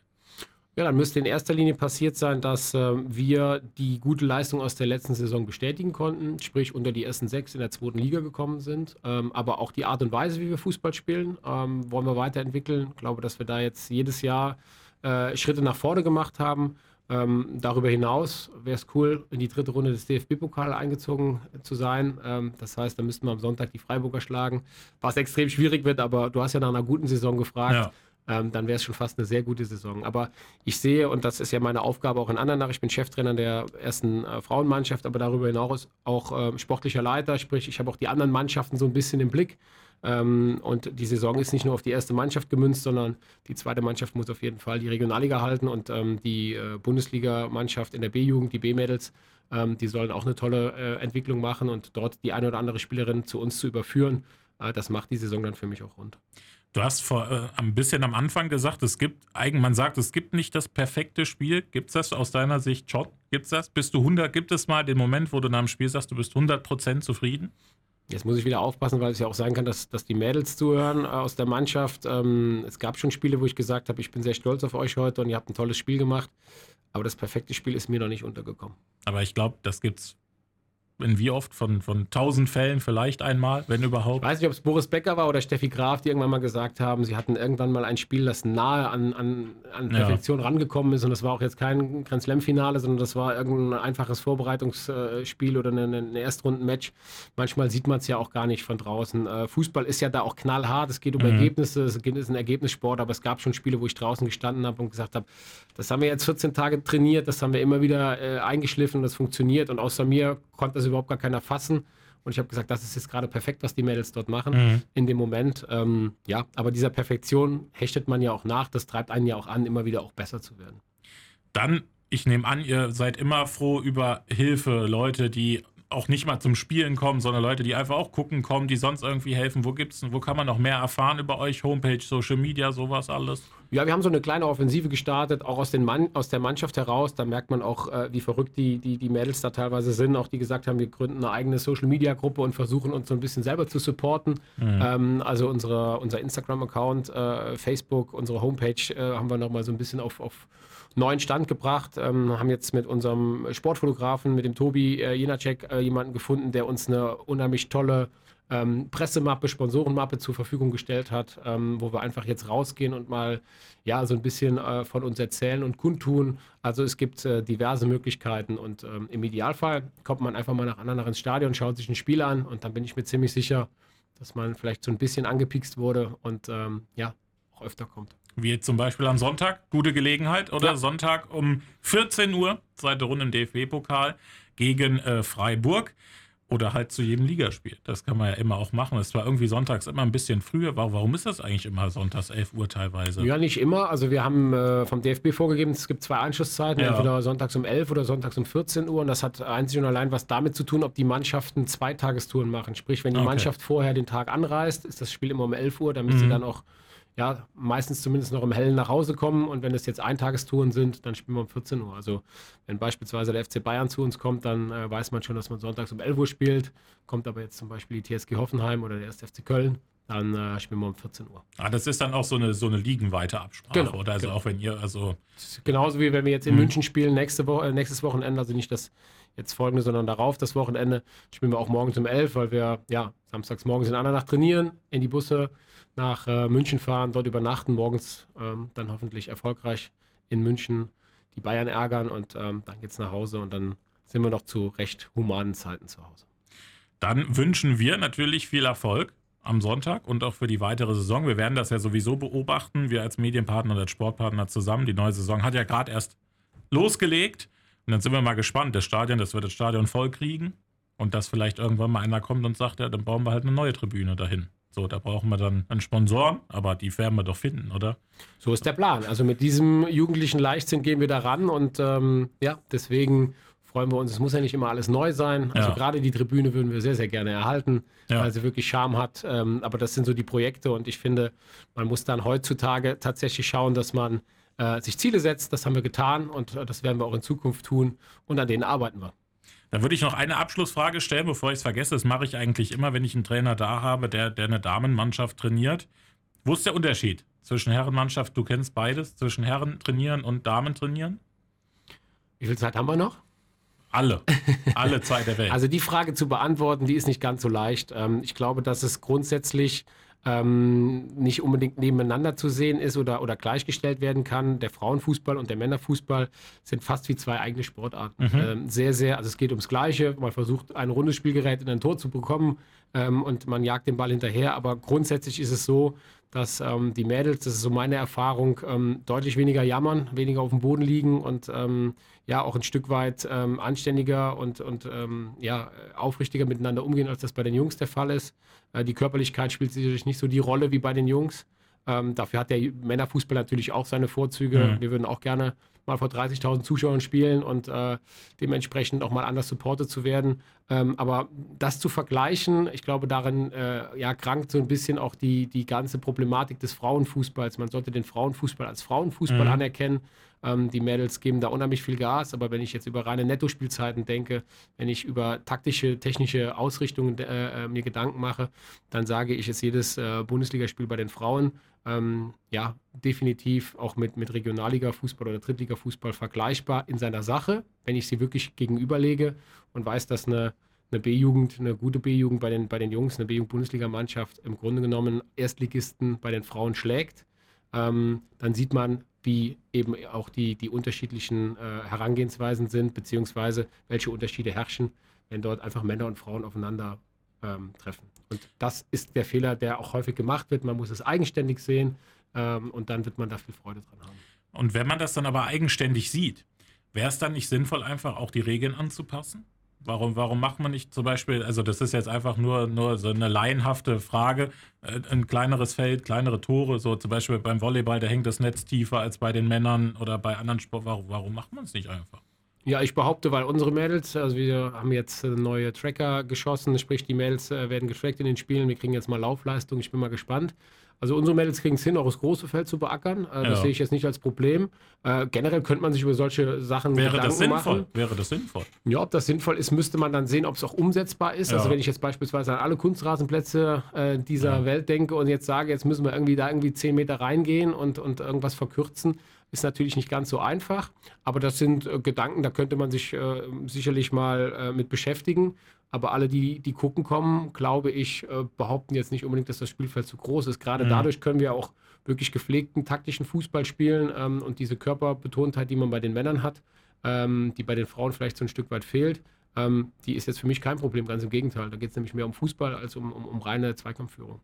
Ja, dann müsste in erster Linie passiert sein, dass äh, wir die gute Leistung aus der letzten Saison bestätigen konnten, sprich unter die ersten sechs in der zweiten Liga gekommen sind. Ähm, aber auch die Art und Weise, wie wir Fußball spielen, ähm, wollen wir weiterentwickeln. Ich glaube, dass wir da jetzt jedes Jahr äh, Schritte nach vorne gemacht haben. Ähm, darüber hinaus wäre es cool, in die dritte Runde des DFB-Pokal eingezogen zu sein. Ähm, das heißt, da müssten wir am Sonntag die Freiburger schlagen, was extrem schwierig wird, aber du hast ja nach einer guten Saison gefragt. Ja ähm, dann wäre es schon fast eine sehr gute Saison. Aber ich sehe, und das ist ja meine Aufgabe auch in Andernach, ich bin Cheftrainer der ersten äh, Frauenmannschaft, aber darüber hinaus auch äh, sportlicher Leiter, sprich, ich habe auch die anderen Mannschaften so ein bisschen im Blick. Ähm, und die Saison ist nicht nur auf die erste Mannschaft gemünzt, sondern die zweite Mannschaft muss auf jeden Fall die Regionalliga halten und ähm, die äh, Bundesliga-Mannschaft in der B-Jugend, die B-Mädels, ähm, die sollen auch eine tolle äh, Entwicklung machen und dort die eine oder andere Spielerin zu uns zu überführen. Äh, das macht die Saison dann für mich auch rund. Du hast vor äh, ein bisschen am Anfang gesagt, es gibt, man sagt, es gibt nicht das perfekte Spiel. Gibt es das aus deiner Sicht schon? Gibt es das? Bist du 100? Gibt es mal den Moment, wo du nach dem Spiel sagst, du bist 100% zufrieden? Jetzt muss ich wieder aufpassen, weil es ja auch sein kann, dass, dass die Mädels zuhören äh, aus der Mannschaft. Ähm, es gab schon Spiele, wo ich gesagt habe, ich bin sehr stolz auf euch heute und ihr habt ein tolles Spiel gemacht. Aber das perfekte Spiel ist mir noch nicht untergekommen. Aber ich glaube, das gibt es In wie oft? Von, von 1000 Fällen vielleicht einmal, wenn überhaupt? Ich weiß nicht, ob es Boris Becker war oder Steffi Graf, die irgendwann mal gesagt haben, sie hatten irgendwann mal ein Spiel, das nahe an, an, an Perfektion ja. rangekommen ist. Und das war auch jetzt kein Grand Slam-Finale, sondern das war irgendein einfaches Vorbereitungsspiel oder ein, ein Erstrunden-Match. Manchmal sieht man es ja auch gar nicht von draußen. Äh, Fußball ist ja da auch knallhart. Es geht um mhm. Ergebnisse, es ist ein Ergebnissport, aber es gab schon Spiele, wo ich draußen gestanden habe und gesagt habe, das haben wir jetzt 14 Tage trainiert, das haben wir immer wieder äh, eingeschliffen das funktioniert. Und außer mir konnte das überhaupt gar keiner fassen. Und ich habe gesagt, das ist jetzt gerade perfekt, was die Mädels dort machen mhm. in dem Moment. Ähm, ja, aber dieser Perfektion hechtet man ja auch nach. Das treibt einen ja auch an, immer wieder auch besser zu werden. Dann, ich nehme an, ihr seid immer froh über Hilfe, Leute, die auch nicht mal zum Spielen kommen, sondern Leute, die einfach auch gucken kommen, die sonst irgendwie helfen. Wo gibt's, wo kann man noch mehr erfahren über euch? Homepage, Social Media, sowas alles? Ja, wir haben so eine kleine Offensive gestartet, auch aus, den Mann, aus der Mannschaft heraus. Da merkt man auch, äh, wie verrückt die, die, die Mädels da teilweise sind. Auch die gesagt haben, wir gründen eine eigene Social-Media-Gruppe und versuchen uns so ein bisschen selber zu supporten. Mhm. Ähm, also unsere, unser Instagram-Account, äh, Facebook, unsere Homepage äh, haben wir nochmal so ein bisschen auf, auf neuen Stand gebracht. Ähm, haben jetzt mit unserem Sportfotografen, mit dem Tobi äh, Jenacek, äh, jemanden gefunden, der uns eine unheimlich tolle ähm, Pressemappe, Sponsorenmappe zur Verfügung gestellt hat, ähm, wo wir einfach jetzt rausgehen und mal ja so ein bisschen äh, von uns erzählen und kundtun. Also es gibt äh, diverse Möglichkeiten und ähm, im Idealfall kommt man einfach mal nach anderen ins Stadion, schaut sich ein Spiel an und dann bin ich mir ziemlich sicher, dass man vielleicht so ein bisschen angepikst wurde und ähm, ja auch öfter kommt. Wie zum Beispiel am Sonntag, gute Gelegenheit, oder? Ja. Sonntag um 14 Uhr, zweite Runde im DFB-Pokal gegen äh, Freiburg. Oder halt zu jedem Ligaspiel. Das kann man ja immer auch machen. Es war irgendwie sonntags immer ein bisschen früher. Warum ist das eigentlich immer sonntags 11 Uhr teilweise? Ja, nicht immer. Also wir haben äh, vom DFB vorgegeben, es gibt zwei Anschlusszeiten, ja. entweder sonntags um 11 oder sonntags um 14 Uhr. Und das hat einzig und allein was damit zu tun, ob die Mannschaften Zweitagestouren machen. Sprich, wenn die okay. Mannschaft vorher den Tag anreist, ist das Spiel immer um 11 Uhr, damit mhm. sie dann auch ja, meistens zumindest noch im Hellen nach Hause kommen. Und wenn es jetzt Eintagestouren sind, dann spielen wir um 14 Uhr. Also wenn beispielsweise der FC Bayern zu uns kommt, dann äh, weiß man schon, dass man sonntags um 11 Uhr spielt. Kommt aber jetzt zum Beispiel die TSG Hoffenheim oder der 1. FC Köln, dann äh, spielen wir um 14 Uhr. Ah, das ist dann auch so eine, so eine liegenweite Absprache, genau, oder? Also genau. auch wenn ihr, also. Genauso wie wenn wir jetzt in mhm. München spielen, nächste Woche, äh, nächstes Wochenende, also nicht das jetzt folgende, sondern darauf das Wochenende, spielen wir auch morgens um 11, weil wir ja samstags morgens in Nacht trainieren, in die Busse nach äh, München fahren, dort übernachten, morgens ähm, dann hoffentlich erfolgreich in München die Bayern ärgern und ähm, dann es nach Hause und dann sind wir noch zu recht humanen Zeiten zu Hause. Dann wünschen wir natürlich viel Erfolg am Sonntag und auch für die weitere Saison. Wir werden das ja sowieso beobachten, wir als Medienpartner und als Sportpartner zusammen. Die neue Saison hat ja gerade erst losgelegt und dann sind wir mal gespannt. Das Stadion, das wird das Stadion voll kriegen und dass vielleicht irgendwann mal einer kommt und sagt, ja, dann bauen wir halt eine neue Tribüne dahin. So, da brauchen wir dann einen Sponsor, aber die werden wir doch finden, oder? So ist der Plan. Also mit diesem jugendlichen Leichtsinn gehen wir da ran und ähm, ja, deswegen freuen wir uns. Es muss ja nicht immer alles neu sein. Also ja. gerade die Tribüne würden wir sehr, sehr gerne erhalten, ja. weil sie wirklich Charme hat. Ähm, aber das sind so die Projekte und ich finde, man muss dann heutzutage tatsächlich schauen, dass man äh, sich Ziele setzt. Das haben wir getan und äh, das werden wir auch in Zukunft tun und an denen arbeiten wir. Dann würde ich noch eine Abschlussfrage stellen, bevor ich es vergesse. Das mache ich eigentlich immer, wenn ich einen Trainer da habe, der, der eine Damenmannschaft trainiert. Wo ist der Unterschied zwischen Herrenmannschaft, du kennst beides, zwischen Herren trainieren und Damen trainieren? Wie viel Zeit haben wir noch? Alle. Alle Zeit der Welt. Also die Frage zu beantworten, die ist nicht ganz so leicht. Ähm, ich glaube, dass es grundsätzlich ähm, nicht unbedingt nebeneinander zu sehen ist oder, oder gleichgestellt werden kann. Der Frauenfußball und der Männerfußball sind fast wie zwei eigene Sportarten. Mhm. Ähm, sehr, sehr, also es geht ums Gleiche. Man versucht, ein rundes Spielgerät in ein Tor zu bekommen ähm, und man jagt den Ball hinterher. Aber grundsätzlich ist es so, dass ähm, die Mädels, das ist so meine Erfahrung, ähm, deutlich weniger jammern, weniger auf dem Boden liegen und ähm, ja auch ein Stück weit ähm, anständiger und, und ähm, ja, aufrichtiger miteinander umgehen, als das bei den Jungs der Fall ist. Äh, die Körperlichkeit spielt sicherlich nicht so die Rolle wie bei den Jungs. Ähm, dafür hat der Männerfußball natürlich auch seine Vorzüge. Mhm. Wir würden auch gerne mal vor 30.000 Zuschauern spielen und äh, dementsprechend auch mal anders supportet zu werden. Ähm, aber das zu vergleichen, ich glaube, darin äh, ja, krankt so ein bisschen auch die, die ganze Problematik des Frauenfußballs. Man sollte den Frauenfußball als Frauenfußball mhm. anerkennen. Ähm, die Mädels geben da unheimlich viel Gas, aber wenn ich jetzt über reine Nettospielzeiten denke, wenn ich über taktische, technische Ausrichtungen äh, äh, mir Gedanken mache, dann sage ich, ist jedes äh, Bundesligaspiel bei den Frauen ähm, ja definitiv auch mit, mit Regionalliga-Fußball oder Drittliga-Fußball vergleichbar in seiner Sache, wenn ich sie wirklich gegenüberlege und weiß, dass eine eine B-Jugend, eine gute B-Jugend bei den, bei den Jungs, eine B-Jugend-Bundesligamannschaft im Grunde genommen Erstligisten bei den Frauen schlägt, ähm, dann sieht man, wie eben auch die, die unterschiedlichen äh, Herangehensweisen sind, beziehungsweise welche Unterschiede herrschen, wenn dort einfach Männer und Frauen aufeinander ähm, treffen. Und das ist der Fehler, der auch häufig gemacht wird. Man muss es eigenständig sehen ähm, und dann wird man da viel Freude dran haben. Und wenn man das dann aber eigenständig sieht, wäre es dann nicht sinnvoll, einfach auch die Regeln anzupassen? Warum, warum macht man nicht zum Beispiel, also das ist jetzt einfach nur, nur so eine laienhafte Frage, äh, ein kleineres Feld, kleinere Tore, so zum Beispiel beim Volleyball, da hängt das Netz tiefer als bei den Männern oder bei anderen Sport. Warum, warum macht man es nicht einfach? Ja, ich behaupte, weil unsere Mädels, also wir haben jetzt neue Tracker geschossen, sprich die Mädels äh, werden getrackt in den Spielen, wir kriegen jetzt mal Laufleistung, ich bin mal gespannt. Also unsere Mädels kriegen es hin, auch das große Feld zu beackern. Äh, das Ja. sehe ich jetzt nicht als Problem. Äh, generell könnte man sich über solche Sachen Wäre Gedanken das sinnvoll? machen. Wäre das sinnvoll? Ja, ob das sinnvoll ist, müsste man dann sehen, ob es auch umsetzbar ist. Ja. Also wenn ich jetzt beispielsweise an alle Kunstrasenplätze äh, dieser Ja. Welt denke und jetzt sage, jetzt müssen wir irgendwie da irgendwie 10 Meter reingehen und, und irgendwas verkürzen, ist natürlich nicht ganz so einfach. Aber das sind äh, Gedanken, da könnte man sich äh, sicherlich mal äh, mit beschäftigen. Aber alle, die, die gucken kommen, glaube ich, äh, behaupten jetzt nicht unbedingt, dass das Spielfeld zu groß ist. Gerade Mhm. dadurch können wir auch wirklich gepflegten taktischen Fußball spielen ähm, und diese Körperbetontheit, die man bei den Männern hat, ähm, die bei den Frauen vielleicht so ein Stück weit fehlt, ähm, die ist jetzt für mich kein Problem, ganz im Gegenteil. Da geht es nämlich mehr um Fußball als um, um, um reine Zweikampfführung.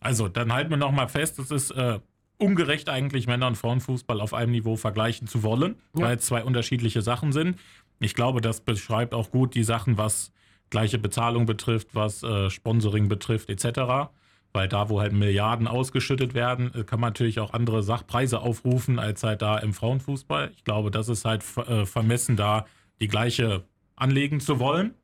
Also, dann halten wir nochmal fest, es ist äh, ungerecht eigentlich, Männer- und Frauenfußball auf einem Niveau vergleichen zu wollen, Ja. weil es zwei unterschiedliche Sachen sind. Ich glaube, das beschreibt auch gut die Sachen, was gleiche Bezahlung betrifft, was äh, Sponsoring betrifft, etc. Weil da, wo halt Milliarden ausgeschüttet werden, äh, kann man natürlich auch andere Sachpreise aufrufen, als halt da im Frauenfußball. Ich glaube, das ist halt äh, vermessen, da die gleiche anlegen zu wollen.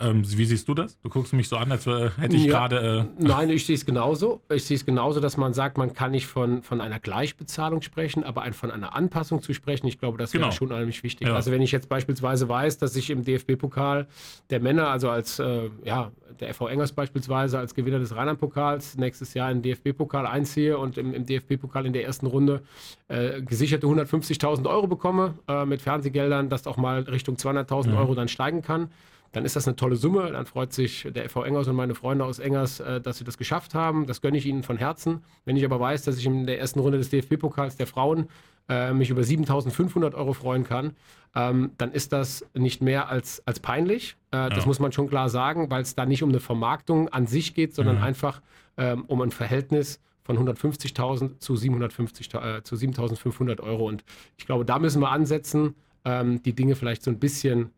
Ähm, wie siehst du das? Du guckst mich so an, als äh, hätte ich Ja. gerade. Äh, Nein, ich sehe es genauso. Ich sehe es genauso, dass man sagt, man kann nicht von, von einer Gleichbezahlung sprechen, aber von einer Anpassung zu sprechen, ich glaube, das wäre Genau. schon unheimlich wichtig. Ja. Also wenn ich jetzt beispielsweise weiß, dass ich im DFB-Pokal der Männer, also als äh, ja, der FV Engers beispielsweise als Gewinner des Rheinland-Pokals nächstes Jahr in den DFB-Pokal einziehe und im, im DFB-Pokal in der ersten Runde äh, gesicherte 150.000 Euro bekomme äh, mit Fernsehgeldern, das auch mal Richtung 200.000 Mhm. Euro dann steigen kann, dann ist das eine tolle Summe. Dann freut sich der FV Engers und meine Freunde aus Engers, äh, dass sie das geschafft haben. Das gönne ich ihnen von Herzen. Wenn ich aber weiß, dass ich in der ersten Runde des DFB-Pokals der Frauen äh, mich über 7.500 Euro freuen kann, ähm, dann ist das nicht mehr als, als peinlich. Äh, Das Ja. muss man schon klar sagen, weil es da nicht um eine Vermarktung an sich geht, sondern Mhm. einfach ähm, um ein Verhältnis von 150.000 zu 750, äh, zu 7.500 Euro. Und ich glaube, da müssen wir ansetzen, ähm, die Dinge vielleicht so ein bisschen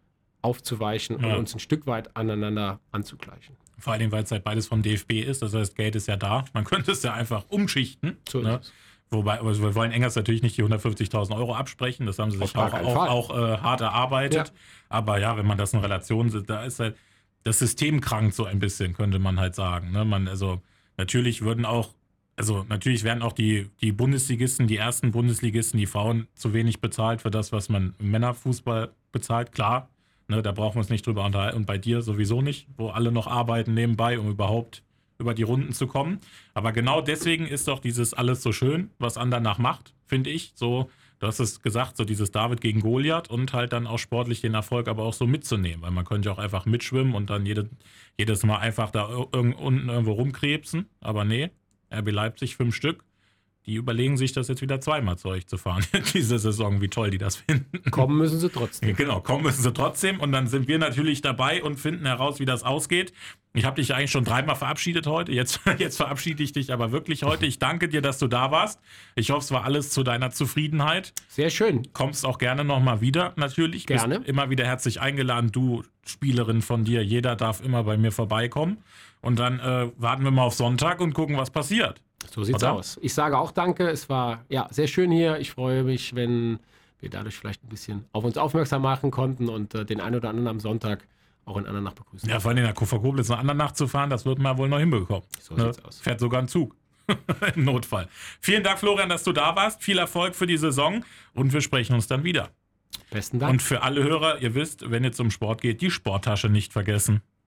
aufzuweichen Ja. und uns ein Stück weit aneinander anzugleichen. Vor allem, weil es halt beides vom DFB ist. Das heißt, Geld ist ja da. Man könnte es ja einfach umschichten. So ne? Wobei, also wir wollen Engers natürlich nicht die 150.000 Euro absprechen. Das haben sie sich auch, auch, auch äh, hart erarbeitet. Ja. Aber ja, wenn man das in Relation sieht, da ist halt das System krank so ein bisschen, könnte man halt sagen. Ne? Man, also natürlich würden auch, also natürlich werden auch die, die Bundesligisten, die ersten Bundesligisten, die Frauen zu wenig bezahlt für das, was man im Männerfußball bezahlt. Klar, ne, da brauchen wir uns nicht drüber unterhalten. Und bei dir sowieso nicht, wo alle noch arbeiten nebenbei, um überhaupt über die Runden zu kommen. Aber genau deswegen ist doch dieses alles so schön, was Andernach macht, finde ich. So, du hast es gesagt, so dieses David gegen Goliath und halt dann auch sportlich den Erfolg aber auch so mitzunehmen. Weil man könnte ja auch einfach mitschwimmen und dann jede, jedes Mal einfach da ir irg unten irgendwo rumkrebsen. Aber nee, RB Leipzig fünf Stück. Die überlegen sich das jetzt wieder zweimal zu euch zu fahren, diese Saison, wie toll die das finden. Kommen müssen sie trotzdem. Genau, kommen müssen sie trotzdem und dann sind wir natürlich dabei und finden heraus, wie das ausgeht. Ich habe dich eigentlich schon dreimal verabschiedet heute. Jetzt, jetzt verabschiede ich dich aber wirklich heute. Ich danke dir, dass du da warst. Ich hoffe, es war alles zu deiner Zufriedenheit. Sehr schön. Kommst auch gerne nochmal wieder, natürlich. Gerne. Bist immer wieder herzlich eingeladen. Du, Spielerin von dir, jeder darf immer bei mir vorbeikommen. Und dann äh, warten wir mal auf Sonntag und gucken, was passiert. So sieht's Oder? aus. Ich sage auch danke. Es war ja sehr schön hier. Ich freue mich, wenn wir dadurch vielleicht ein bisschen auf uns aufmerksam machen konnten und äh, den einen oder anderen am Sonntag auch in Andernach begrüßen. Ja, vor allem in der Kupfer Koblenz eine andere Nacht zu fahren, das wird man wohl noch hinbekommen. So Ne? sieht's aus. Fährt sogar ein Zug. Im Notfall. Vielen Dank, Florian, dass du da warst. Viel Erfolg für die Saison und wir sprechen uns dann wieder. Besten Dank. Und für alle Hörer, ihr wisst, wenn ihr zum Sport geht, die Sporttasche nicht vergessen.